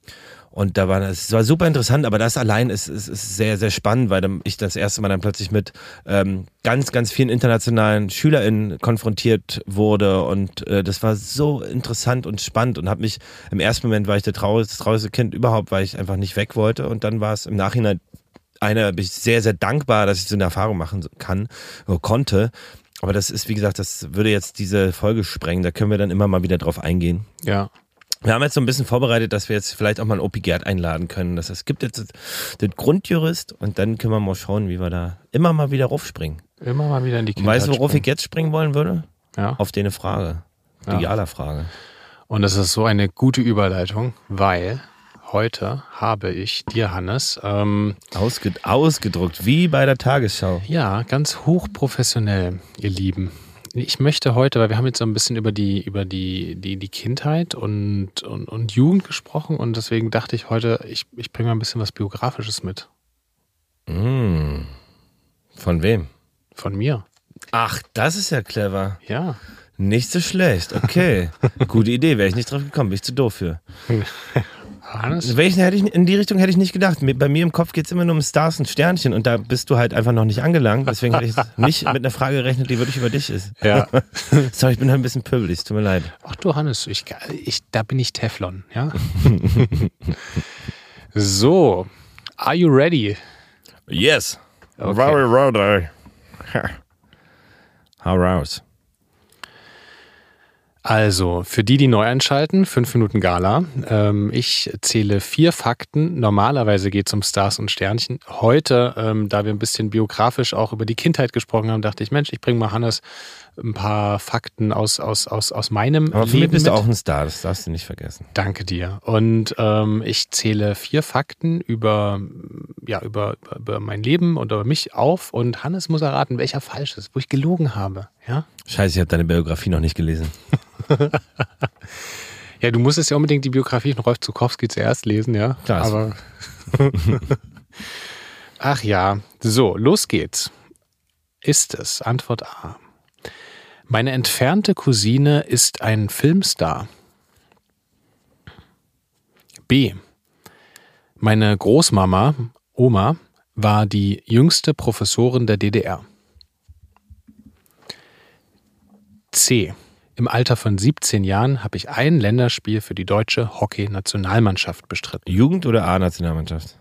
und da war es war super interessant, aber das allein ist, ist, ist sehr, sehr spannend, weil ich das erste Mal dann plötzlich mit ähm, ganz, ganz vielen internationalen SchülerInnen konfrontiert wurde. Und äh, das war so interessant und spannend und habe mich im ersten Moment war ich der traurigste, das traurigste Kind überhaupt, weil ich einfach nicht weg wollte. Und dann war es im Nachhinein eine, bin ich sehr, sehr dankbar, dass ich so eine Erfahrung machen kann, konnte. Aber das ist, wie gesagt, das würde jetzt diese Folge sprengen. Da können wir dann immer mal wieder drauf eingehen. Ja. Wir haben jetzt so ein bisschen vorbereitet, dass wir jetzt vielleicht auch mal einen Opi Gerd einladen können. Das heißt, es gibt jetzt den Grundjurist und dann können wir mal schauen, wie wir da immer mal wieder raufspringen. Immer mal wieder in die Und Kindheit weißt du, worauf springen. ich jetzt springen wollen würde? Ja. Auf deine Frage. Die Ja. Gala-Frage. Und das ist so eine gute Überleitung, weil heute habe ich dir, Hannes, ähm, Ausge ausgedruckt, wie bei der Tagesschau. ja, ganz hochprofessionell, ihr Lieben. Ich möchte heute, weil wir haben jetzt so ein bisschen über die, über die, die, die Kindheit und, und, und Jugend gesprochen und deswegen dachte ich heute, ich, ich bringe mal ein bisschen was Biografisches mit. Mm. Von wem? Von mir. Ach, das ist ja clever. Ja. Nicht so schlecht. Okay. Gute Idee. Wäre ich nicht drauf gekommen. Bin ich zu doof für. Hannes? Welchen hätte ich, in die Richtung hätte ich nicht gedacht. Bei mir im Kopf geht es immer nur um Stars und Sternchen und da bist du halt einfach noch nicht angelangt. Deswegen hätte ich nicht mit einer Frage gerechnet, die wirklich über dich ist. Ja. Sorry, ich bin halt ein bisschen pöbelig. Es tut mir leid. Ach du Hannes, ich, ich, da bin ich Teflon, ja. so, are you ready? Yes. Okay. Very ready. How raus. Also, für die, die neu einschalten, fünf Minuten Gala. Ähm, ich zähle vier Fakten. Normalerweise geht es um Stars und Sternchen. Heute, ähm, da wir ein bisschen biografisch auch über die Kindheit gesprochen haben, dachte ich, Mensch, ich bringe mal Hannes ein paar Fakten aus, aus, aus, aus meinem Aber Leben mich bist mit. du auch ein Star, das darfst du nicht vergessen. Danke dir. Und ähm, ich zähle vier Fakten über, ja, über, über mein Leben und über mich auf. Und Hannes muss erraten, welcher falsch ist, wo ich gelogen habe. Ja? Scheiße, ich habe deine Biografie noch nicht gelesen. Ja, du musstest ja unbedingt die Biografie von Rolf Zukowski zuerst lesen, ja. Klar. Aber Ach ja, so, los geht's. Ist es? Antwort A. Meine entfernte Cousine ist ein Filmstar. B. Meine Großmama, Oma, war die jüngste Professorin der DDR. C. Im Alter von 17 Jahren habe ich ein Länderspiel für die deutsche Hockey-Nationalmannschaft bestritten. Jugend oder A-Nationalmannschaft?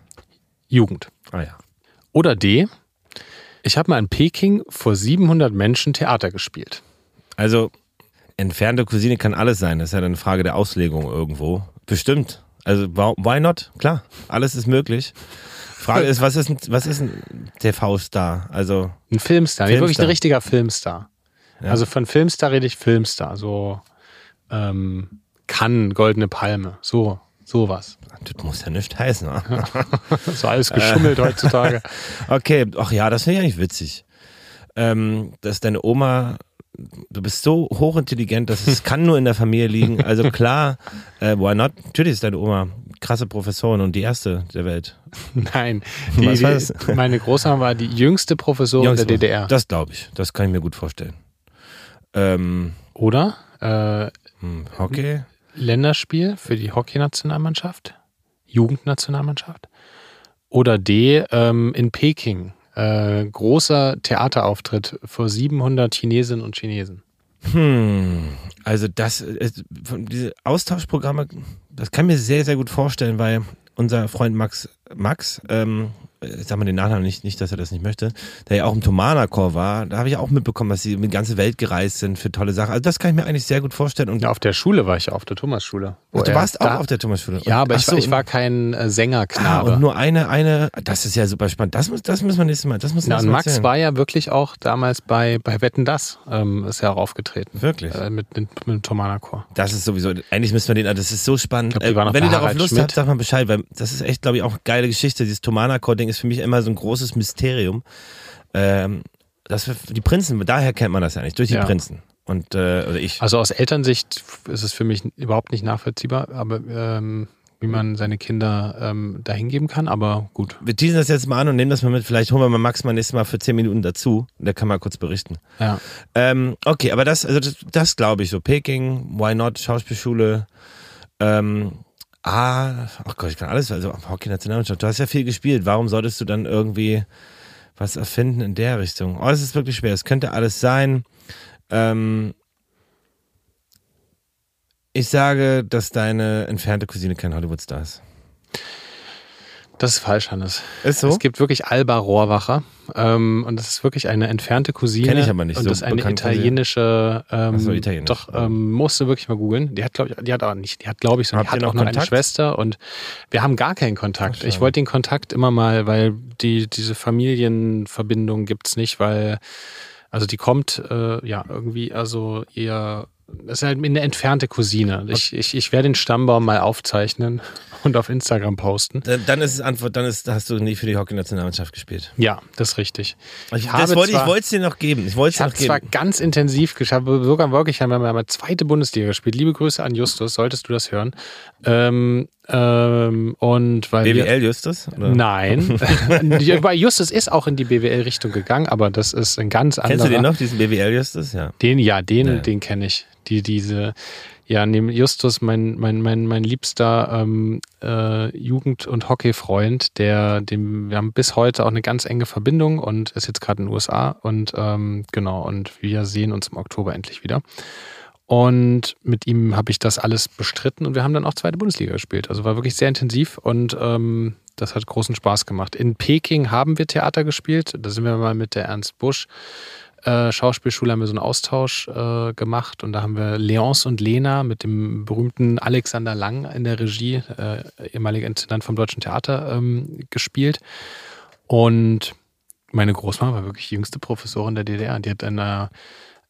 Jugend. Ah ja. Oder D. Ich habe mal in Peking vor 700 Menschen Theater gespielt. Also, entfernte Cousine kann alles sein. Das ist ja eine Frage der Auslegung irgendwo. Bestimmt. Also, why not? Klar, alles ist möglich. Frage ist, was ist ein, was ist ein TV-Star? Also, Ein Filmstar, nee, wirklich Filmstar. ein richtiger Filmstar. Ja. Also von Filmstar rede ich Filmstar. So ähm, Cannes, Goldene Palme. So, sowas. das muss ja nicht heißen. ne? So alles geschummelt heutzutage. Okay, ach ja, das finde ich eigentlich witzig. Ähm, dass deine Oma, du bist so hochintelligent, dass es kann nur in der Familie liegen. Also klar, äh, why not? Natürlich ist deine Oma krasse Professorin und die erste der Welt. Nein, die, die, meine Großmama war die jüngste Professorin Jungs, der DDR. Das glaube ich. Das kann ich mir gut vorstellen. Ähm, Oder? Äh, hm, Hockey? Länderspiel für die Hockeynationalmannschaft, Jugendnationalmannschaft. Oder D, ähm, in Peking. Äh, großer Theaterauftritt vor 700 Chinesinnen und Chinesen. Hm, also das, diese Austauschprogramme, das kann ich mir sehr, sehr gut vorstellen, weil unser Freund Max, Max, ähm, ich sag mal den Nachnamen nicht, nicht, dass er das nicht möchte, der ja auch im Thomanerchor war, da habe ich auch mitbekommen, dass sie in die ganze Welt gereist sind für tolle Sachen. Also das kann ich mir eigentlich sehr gut vorstellen. Und Ja, auf der Schule war ich ja, auf der Thomasschule. Ach, du warst auch auf der Thomasschule. Ja, aber ich, so, war, ich war kein äh, Ah, Sängerknabe. und nur eine, eine, das ist ja super spannend. Das, muss, das müssen wir nächstes Mal, das müssen wir ja, und Max war ja wirklich auch damals bei, bei Wetten Das, ähm, ist ja auch aufgetreten. Wirklich? Äh, mit, mit, mit dem Thomaner Chor. Das ist sowieso, eigentlich müssen wir den, das ist so spannend. Glaub, Äh, Wenn ihr darauf Lust Schmidt. habt, sagt mal Bescheid, weil das ist echt, glaube ich, auch eine geile Geschichte. Dieses Thomanerchor-Ding ist für mich immer so ein großes Mysterium. Ähm, das, die Prinzen, daher kennt man das ja nicht, durch die Ja. Prinzen. Und, äh, oder ich. Also aus Elternsicht ist es für mich überhaupt nicht nachvollziehbar, aber ähm, wie man seine Kinder ähm, dahin geben kann, aber gut. Wir teasen das jetzt mal an und nehmen das mal mit. Vielleicht holen wir mal Max mal nächstes Mal für 10 Minuten dazu. Der kann mal kurz berichten. Ja. Ähm, okay, aber das, also das, das glaube ich so. Peking, why not, Schauspielschule. Ähm, ah, ach Gott, ich kann alles, also Hockey-Nationalmannschaft. Du hast ja viel gespielt. Warum solltest du dann irgendwie was erfinden in der Richtung? Oh, es ist wirklich schwer. Es könnte alles sein. Ähm, ich sage, dass deine entfernte Cousine kein Hollywood-Star ist. Das ist falsch, Hannes. Ist so? Es gibt wirklich Alba Rohrwacher. Ähm, und das ist wirklich eine entfernte Cousine. Kenn ich aber nicht, Und so das ist eine italienische. Ähm, so, italienisch. Doch, ähm, musst du wirklich mal googeln. Die hat, glaube ich, die hat auch nicht, die hat, glaube ich, sondern die hat ihr auch noch eine? Schwester und wir haben gar keinen Kontakt. Ach, ich wollte den Kontakt immer mal, weil die, diese Familienverbindung gibt's nicht, weil, also die kommt, äh, ja, irgendwie, also eher. Das ist halt eine entfernte Cousine. Ich, ich, ich werde den Stammbaum mal aufzeichnen und auf Instagram posten. Dann, dann ist es Antwort, dann ist, hast du nie für die Hockey-Nationalmannschaft gespielt. Ja, das ist richtig. Ich, habe das wollte, ich zwar- wollte es dir noch geben. Ich wollte Ich es habe noch zwar geben. ganz intensiv geschafft, sogar wirklich haben wir mal zweite Bundesliga gespielt. Liebe Grüße an Justus, solltest du das hören. Ähm, ähm, und weil wir, BWL Justus? Oder? Nein, bei Justus ist auch in die BWL-Richtung gegangen, aber das ist ein ganz anderer. Kennst du den noch, diesen BWL Justus? Ja. Den, ja, den, Ja. den kenne ich. Die, diese, ja, neben Justus, mein, mein, mein, mein liebster ähm, äh, Jugend- und Hockeyfreund, der, dem, wir haben bis heute auch eine ganz enge Verbindung und ist jetzt gerade in den USA und ähm, genau, und wir sehen uns im Oktober endlich wieder. Und mit ihm habe ich das alles bestritten und wir haben dann auch zweite Bundesliga gespielt. Also war wirklich sehr intensiv und ähm, das hat großen Spaß gemacht. In Peking haben wir Theater gespielt. Da sind wir mal mit der Ernst Busch äh, Schauspielschule haben wir so einen Austausch äh, gemacht und da haben wir Leonce und Lena mit dem berühmten Alexander Lang in der Regie, äh, ehemaliger Intendant vom Deutschen Theater, ähm, gespielt. Und meine Großmama war wirklich die jüngste Professorin der DDR. Die hat eine,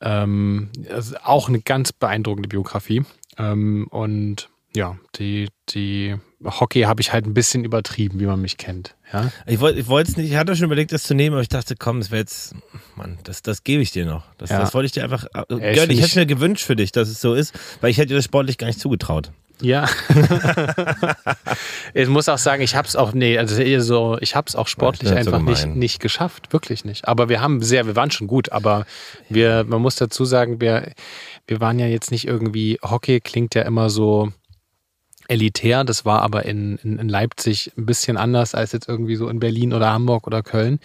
ähm, also auch eine ganz beeindruckende Biografie. Ähm, und ja, die, die Hockey habe ich halt ein bisschen übertrieben, wie man mich kennt. Ja, Ich wollte ich wollte es nicht, ich hatte schon überlegt, das zu nehmen, aber ich dachte, komm, das wäre jetzt, Mann, das, das gebe ich dir noch. Das, Ja. das wollte ich dir einfach äh, ich hätte es mir gewünscht für dich, dass es so ist, weil ich hätte dir das sportlich gar nicht zugetraut. Ja. ich muss auch sagen, ich habe es auch, nee, also eher so, ich habe es auch sportlich Ja, ist so einfach nicht, nicht geschafft, wirklich nicht. Aber wir haben sehr, wir waren schon gut, aber wir, man muss dazu sagen, wir, wir waren ja jetzt nicht irgendwie, Hockey klingt ja immer so elitär, das war aber in, in, in Leipzig ein bisschen anders als jetzt irgendwie so in Berlin oder Hamburg oder Köln.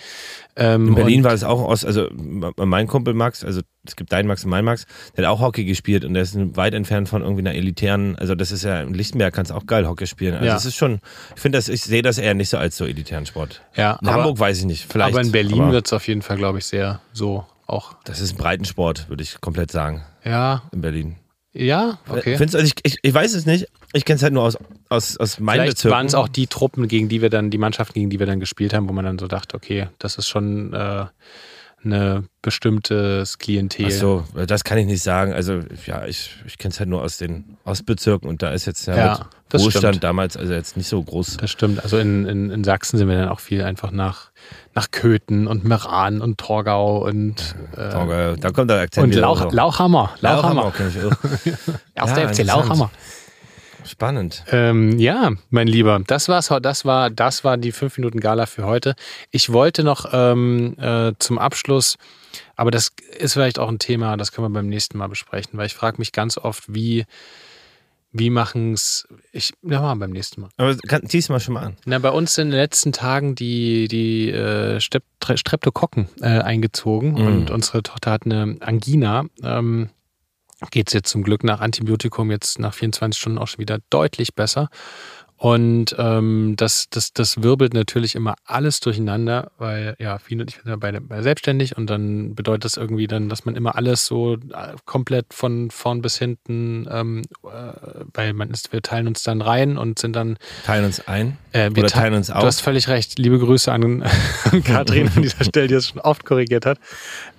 Ähm, In Berlin war es auch aus, also mein Kumpel Max, also es gibt deinen Max und meinen Max, der hat auch Hockey gespielt und der ist weit entfernt von irgendwie einer elitären, also das ist ja, in Lichtenberg kannst du auch geil Hockey spielen. Also Ja. es ist schon, ich finde das, ich sehe das eher nicht so als so elitären Sport. ja, In aber, Hamburg weiß ich nicht, vielleicht. aber in Berlin wird es auf jeden Fall, glaube ich, sehr so auch. Das ist ein Breitensport, würde ich komplett sagen, Ja, in Berlin. Ja, okay. Findest, also ich, ich, ich weiß es nicht, ich kenne es halt nur aus, aus, aus meinen Vielleicht Bezirken. waren es auch die Truppen, gegen die wir dann, die Mannschaften, gegen die wir dann gespielt haben, wo man dann so dachte, okay, das ist schon äh, eine bestimmtes Klientel. Ach so, das kann ich nicht sagen. Also ja, ich, ich kenne es halt nur aus den Ostbezirken und da ist jetzt ja, Ja, Wohlstand stimmt. damals also jetzt nicht so groß. Das stimmt. Also in, in, in Sachsen sind wir dann auch viel einfach nach, nach Köthen und Meran und Torgau und, äh, Torgau, da kommt der Akzent und Lauch, hoch. Lauchhammer. Lauchhammer. kenn ich auch. Erster Ja, FC. Lauchhammer. Spannend. Ähm, ja, mein Lieber, das war's. Das war, das war die 5 Minuten Gala für heute. Ich wollte noch ähm, äh, zum Abschluss, aber das ist vielleicht auch ein Thema, das können wir beim nächsten Mal besprechen, weil ich frage mich ganz oft, wie, wie machen's. Ich, ja, machen wir beim nächsten Mal. Aber kann, zieh's mal schon mal an. Na, bei uns sind in den letzten Tagen die, die äh, Strep Tre- Streptokokken äh, eingezogen Mhm. und unsere Tochter hat eine Angina. Ähm, Geht es jetzt zum Glück nach Antibiotikum jetzt nach 24 Stunden auch schon wieder deutlich besser. Und ähm, das, das, das wirbelt natürlich immer alles durcheinander, weil ja, viele, ich bin ja beide, beide selbstständig und dann bedeutet das irgendwie dann, dass man immer alles so äh, komplett von vorn bis hinten, ähm, äh, weil man ist, wir teilen uns dann rein und sind dann Teilen uns ein. äh, wir Oder te- teilen uns Du auf. hast völlig recht. Liebe Grüße an, an Katrin an dieser Stelle, die das schon oft korrigiert hat.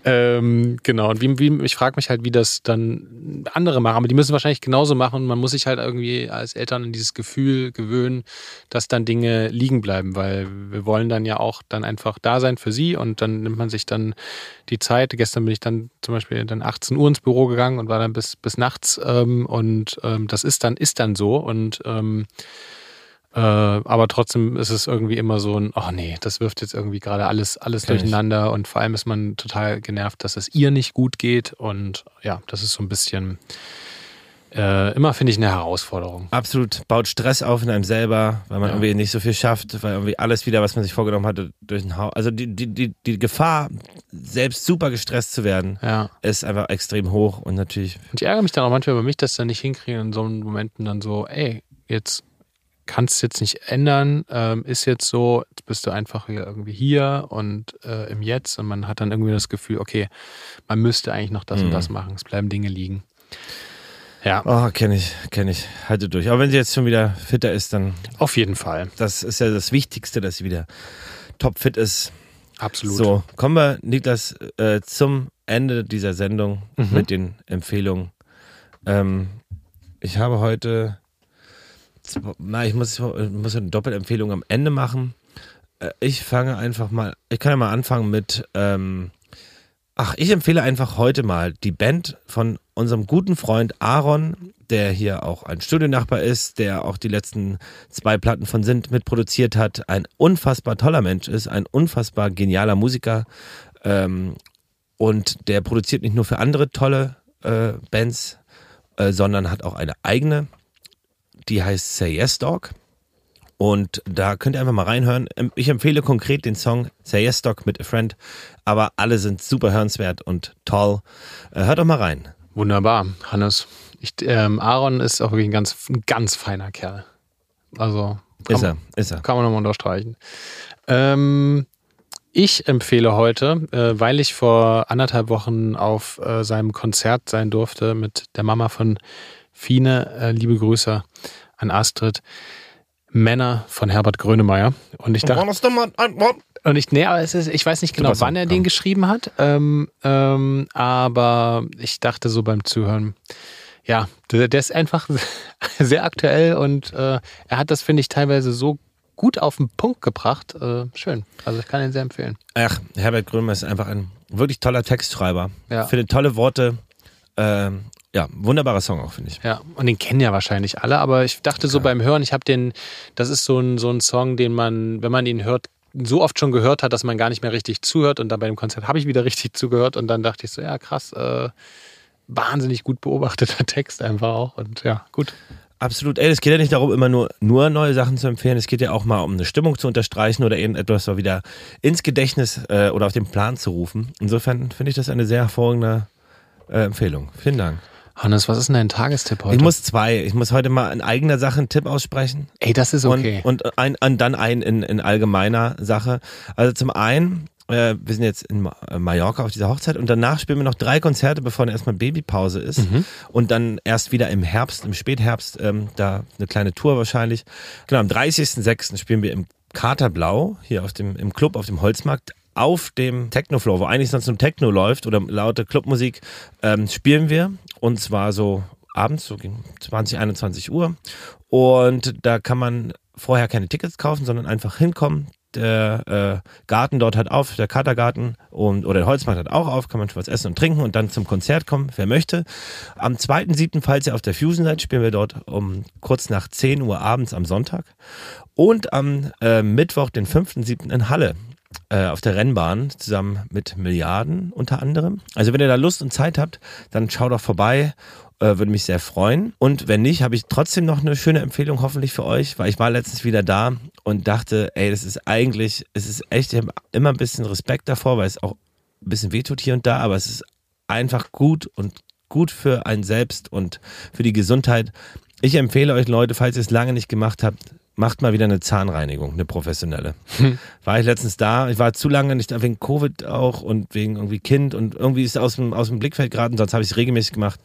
Ähm, genau. Und wie, wie, ich frage mich halt, wie das dann andere machen. Aber die müssen wahrscheinlich genauso machen. Und man muss sich halt irgendwie als Eltern an dieses Gefühl gewöhnen, dass dann Dinge liegen bleiben. Weil wir wollen dann ja auch dann einfach da sein für sie. Und dann nimmt man sich dann die Zeit. Gestern bin ich dann zum Beispiel dann 18 Uhr ins Büro gegangen und war dann bis, bis nachts. Ähm, und ähm, das ist dann, ist dann so. Und ähm, äh, aber trotzdem ist es irgendwie immer so ein, oh nee, das wirft jetzt irgendwie gerade alles, alles Kenn ich. durcheinander und vor allem ist man total genervt, dass es ihr nicht gut geht und ja, das ist so ein bisschen äh, immer, finde ich, eine Herausforderung. Absolut. Baut Stress auf in einem selber, weil man Ja. irgendwie nicht so viel schafft, weil irgendwie alles wieder, was man sich vorgenommen hatte, durch den Haus. Also die, die, die, die Gefahr, selbst super gestresst zu werden, Ja. ist einfach extrem hoch und natürlich Und ich ärgere mich dann auch manchmal über mich, dass ich dann nicht hinkriege in so Momenten dann so, ey, jetzt kannst jetzt nicht ändern, ähm, ist jetzt so, jetzt bist du einfach hier irgendwie hier und äh, im Jetzt und man hat dann irgendwie das Gefühl, okay, man müsste eigentlich noch das mhm. und das machen, es bleiben Dinge liegen. Ja. Oh, kenne ich, kenne ich. Halte durch. Aber wenn sie jetzt schon wieder fitter ist, dann. Auf jeden Fall. Das ist ja das Wichtigste, dass sie wieder topfit ist. Absolut. So, kommen wir, Niklas, äh, zum Ende dieser Sendung mhm. mit den Empfehlungen. Ähm, ich habe heute, na, ich muss, muss eine Doppelempfehlung am Ende machen. Äh, ich fange einfach mal, ich kann ja mal anfangen mit, ähm, ach, ich empfehle einfach heute mal die Band von unserem guten Freund Aaron, der hier auch ein Studionnachbar ist, der auch die letzten zwei Platten von Sint mitproduziert hat, ein unfassbar toller Mensch ist, ein unfassbar genialer Musiker ähm, und der produziert nicht nur für andere tolle äh, Bands, äh, sondern hat auch eine eigene, die heißt Say Yes Dog. Und da könnt ihr einfach mal reinhören. Ich empfehle konkret den Song Say Yes Dog mit A Friend, aber alle sind super hörenswert und toll. Äh, hört doch mal rein. Wunderbar, Hannes. Ich, ähm, Aaron ist auch wirklich ein ganz, ein ganz feiner Kerl. Also. Ist er, ist er. Kann man nochmal unterstreichen. Ähm, ich empfehle heute, äh, weil ich vor anderthalb Wochen auf äh, seinem Konzert sein durfte mit der Mama von Fine. Äh, liebe Grüße an Astrid. Männer von Herbert Grönemeyer. Und ich dachte. Und ich, nee, aber es ist, ich weiß nicht genau, wann er den geschrieben hat. Ähm, ähm, aber ich dachte so beim Zuhören, ja, der, der ist einfach sehr aktuell und äh, er hat das, finde ich, teilweise so gut auf den Punkt gebracht. Äh, schön. Also ich kann ihn sehr empfehlen. Ach, Herbert Grönemeyer ist einfach ein wirklich toller Textschreiber. Ja. Finde tolle Worte. Ähm, ja, wunderbarer Song auch, finde ich. Ja, und den kennen ja wahrscheinlich alle, aber ich dachte so beim Hören, ich habe den, das ist so ein, so ein Song, den man, wenn man ihn hört, so oft schon gehört hat, dass man gar nicht mehr richtig zuhört. Und dann bei dem Konzert habe ich wieder richtig zugehört und dann dachte ich so, ja, krass, äh, wahnsinnig gut beobachteter Text einfach auch. Und ja, gut. Absolut. Ey, es geht ja nicht darum, immer nur, nur neue Sachen zu empfehlen. Es geht ja auch mal um eine Stimmung zu unterstreichen oder irgendetwas so wieder ins Gedächtnis äh, oder auf den Plan zu rufen. Insofern finde ich das eine sehr hervorragende äh, Empfehlung. Vielen Dank. Hannes, was ist denn dein Tagestipp heute? Ich muss zwei. Ich muss heute mal in eigener Sache einen Tipp aussprechen. Ey, das ist okay. Und, und, ein, und dann einen in, in allgemeiner Sache. Also zum einen, äh, wir sind jetzt in äh, Mallorca auf dieser Hochzeit und danach spielen wir noch drei Konzerte, bevor dann erstmal Babypause ist. Mhm. Und dann erst wieder im Herbst, im Spätherbst, ähm, da eine kleine Tour wahrscheinlich. Genau, am 30.06. spielen wir im Katerblau, hier auf dem, im Club auf dem Holzmarkt auf dem Technofloor, wo eigentlich sonst nur Techno läuft oder laute Clubmusik, ähm, spielen wir. Und zwar so abends, so gegen 20, 21 Uhr. Und da kann man vorher keine Tickets kaufen, sondern einfach hinkommen. Der äh, Garten dort hat auf, der Katergarten und, oder der Holzmarkt hat auch auf, kann man schon was essen und trinken und dann zum Konzert kommen, wer möchte. Am 2.7., falls ihr auf der Fusion seid, spielen wir dort um kurz nach 10 Uhr abends am Sonntag. Und am äh, Mittwoch, den 5.7. in Halle äh, auf der Rennbahn zusammen mit Milliarden unter anderem. Also wenn ihr da Lust und Zeit habt, dann schaut doch vorbei. Äh, würde mich sehr freuen. Und wenn nicht, habe ich trotzdem noch eine schöne Empfehlung hoffentlich für euch, weil ich war letztens wieder da und dachte, ey, das ist eigentlich, es ist echt immer ein bisschen Respekt davor, weil es auch ein bisschen wehtut hier und da, aber es ist einfach gut und gut für einen selbst und für die Gesundheit. Ich empfehle euch Leute, falls ihr es lange nicht gemacht habt, macht mal wieder eine Zahnreinigung, eine professionelle. Hm. War ich letztens da, ich war zu lange nicht da, wegen Covid auch und wegen irgendwie Kind und irgendwie ist es aus dem, aus dem Blickfeld geraten, sonst habe ich es regelmäßig gemacht.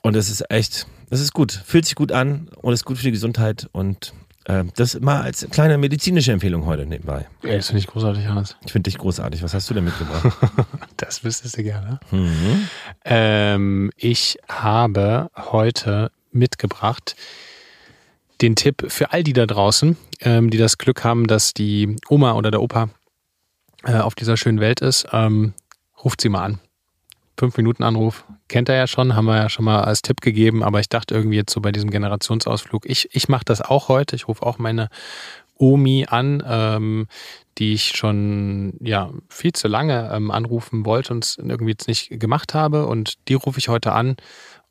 Und es ist echt, es ist gut, fühlt sich gut an und ist gut für die Gesundheit und äh, das mal als kleine medizinische Empfehlung heute nebenbei. Ey, das finde ich großartig, Hans. Ich finde dich großartig. Was hast du denn mitgebracht? das wüsstest du gerne. Mhm. Ähm, ich habe heute mitgebracht den Tipp für all die da draußen, ähm, die das Glück haben, dass die Oma oder der Opa äh, auf dieser schönen Welt ist, ähm, ruft sie mal an. Fünf Minuten Anruf, kennt er ja schon, haben wir ja schon mal als Tipp gegeben, aber ich dachte irgendwie jetzt so bei diesem Generationsausflug, ich, ich mache das auch heute, ich rufe auch meine Omi an, ähm, die ich schon ja viel zu lange ähm, anrufen wollte und es irgendwie jetzt nicht gemacht habe und die rufe ich heute an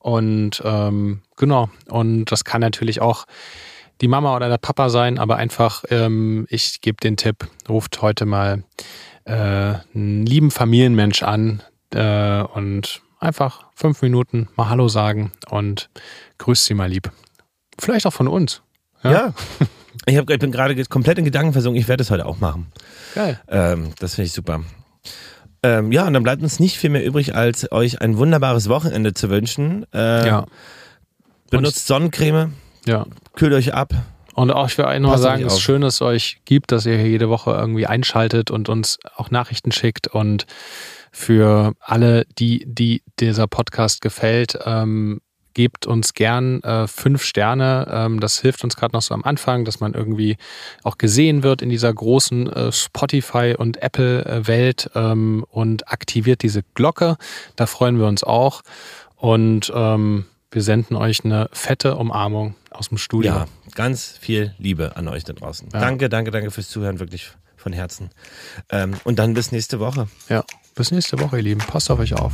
und ähm, genau, und das kann natürlich auch die Mama oder der Papa sein, aber einfach, ähm, ich gebe den Tipp, ruft heute mal äh, einen lieben Familienmensch an äh, und einfach fünf Minuten mal Hallo sagen und grüßt sie mal lieb. Vielleicht auch von uns. Ja. ja. Ich, hab, ich bin gerade komplett in Gedanken versunken. Ich werde es heute auch machen. Geil. Ähm, das finde ich super. Ähm, ja, und dann bleibt uns nicht viel mehr übrig, als euch ein wunderbares Wochenende zu wünschen. Äh, ja. Benutzt ich, Sonnencreme. Ja. Kühlt euch ab. Und auch, ich will auch nur sagen, es ist schön, dass es euch gibt, dass ihr hier jede Woche irgendwie einschaltet und uns auch Nachrichten schickt. Und für alle, die, die dieser Podcast gefällt, ähm, gebt uns gern äh, fünf Sterne. Ähm, das hilft uns gerade noch so am Anfang, dass man irgendwie auch gesehen wird in dieser großen äh, Spotify- und Apple-Welt ähm, und aktiviert diese Glocke. Da freuen wir uns auch. Und ähm, wir senden euch eine fette Umarmung aus dem Studio. Ja, ganz viel Liebe an euch da draußen. Ja. Danke, danke, danke fürs Zuhören, wirklich von Herzen. Ähm, und dann bis nächste Woche. Ja, bis nächste Woche, ihr Lieben. Passt auf euch auf.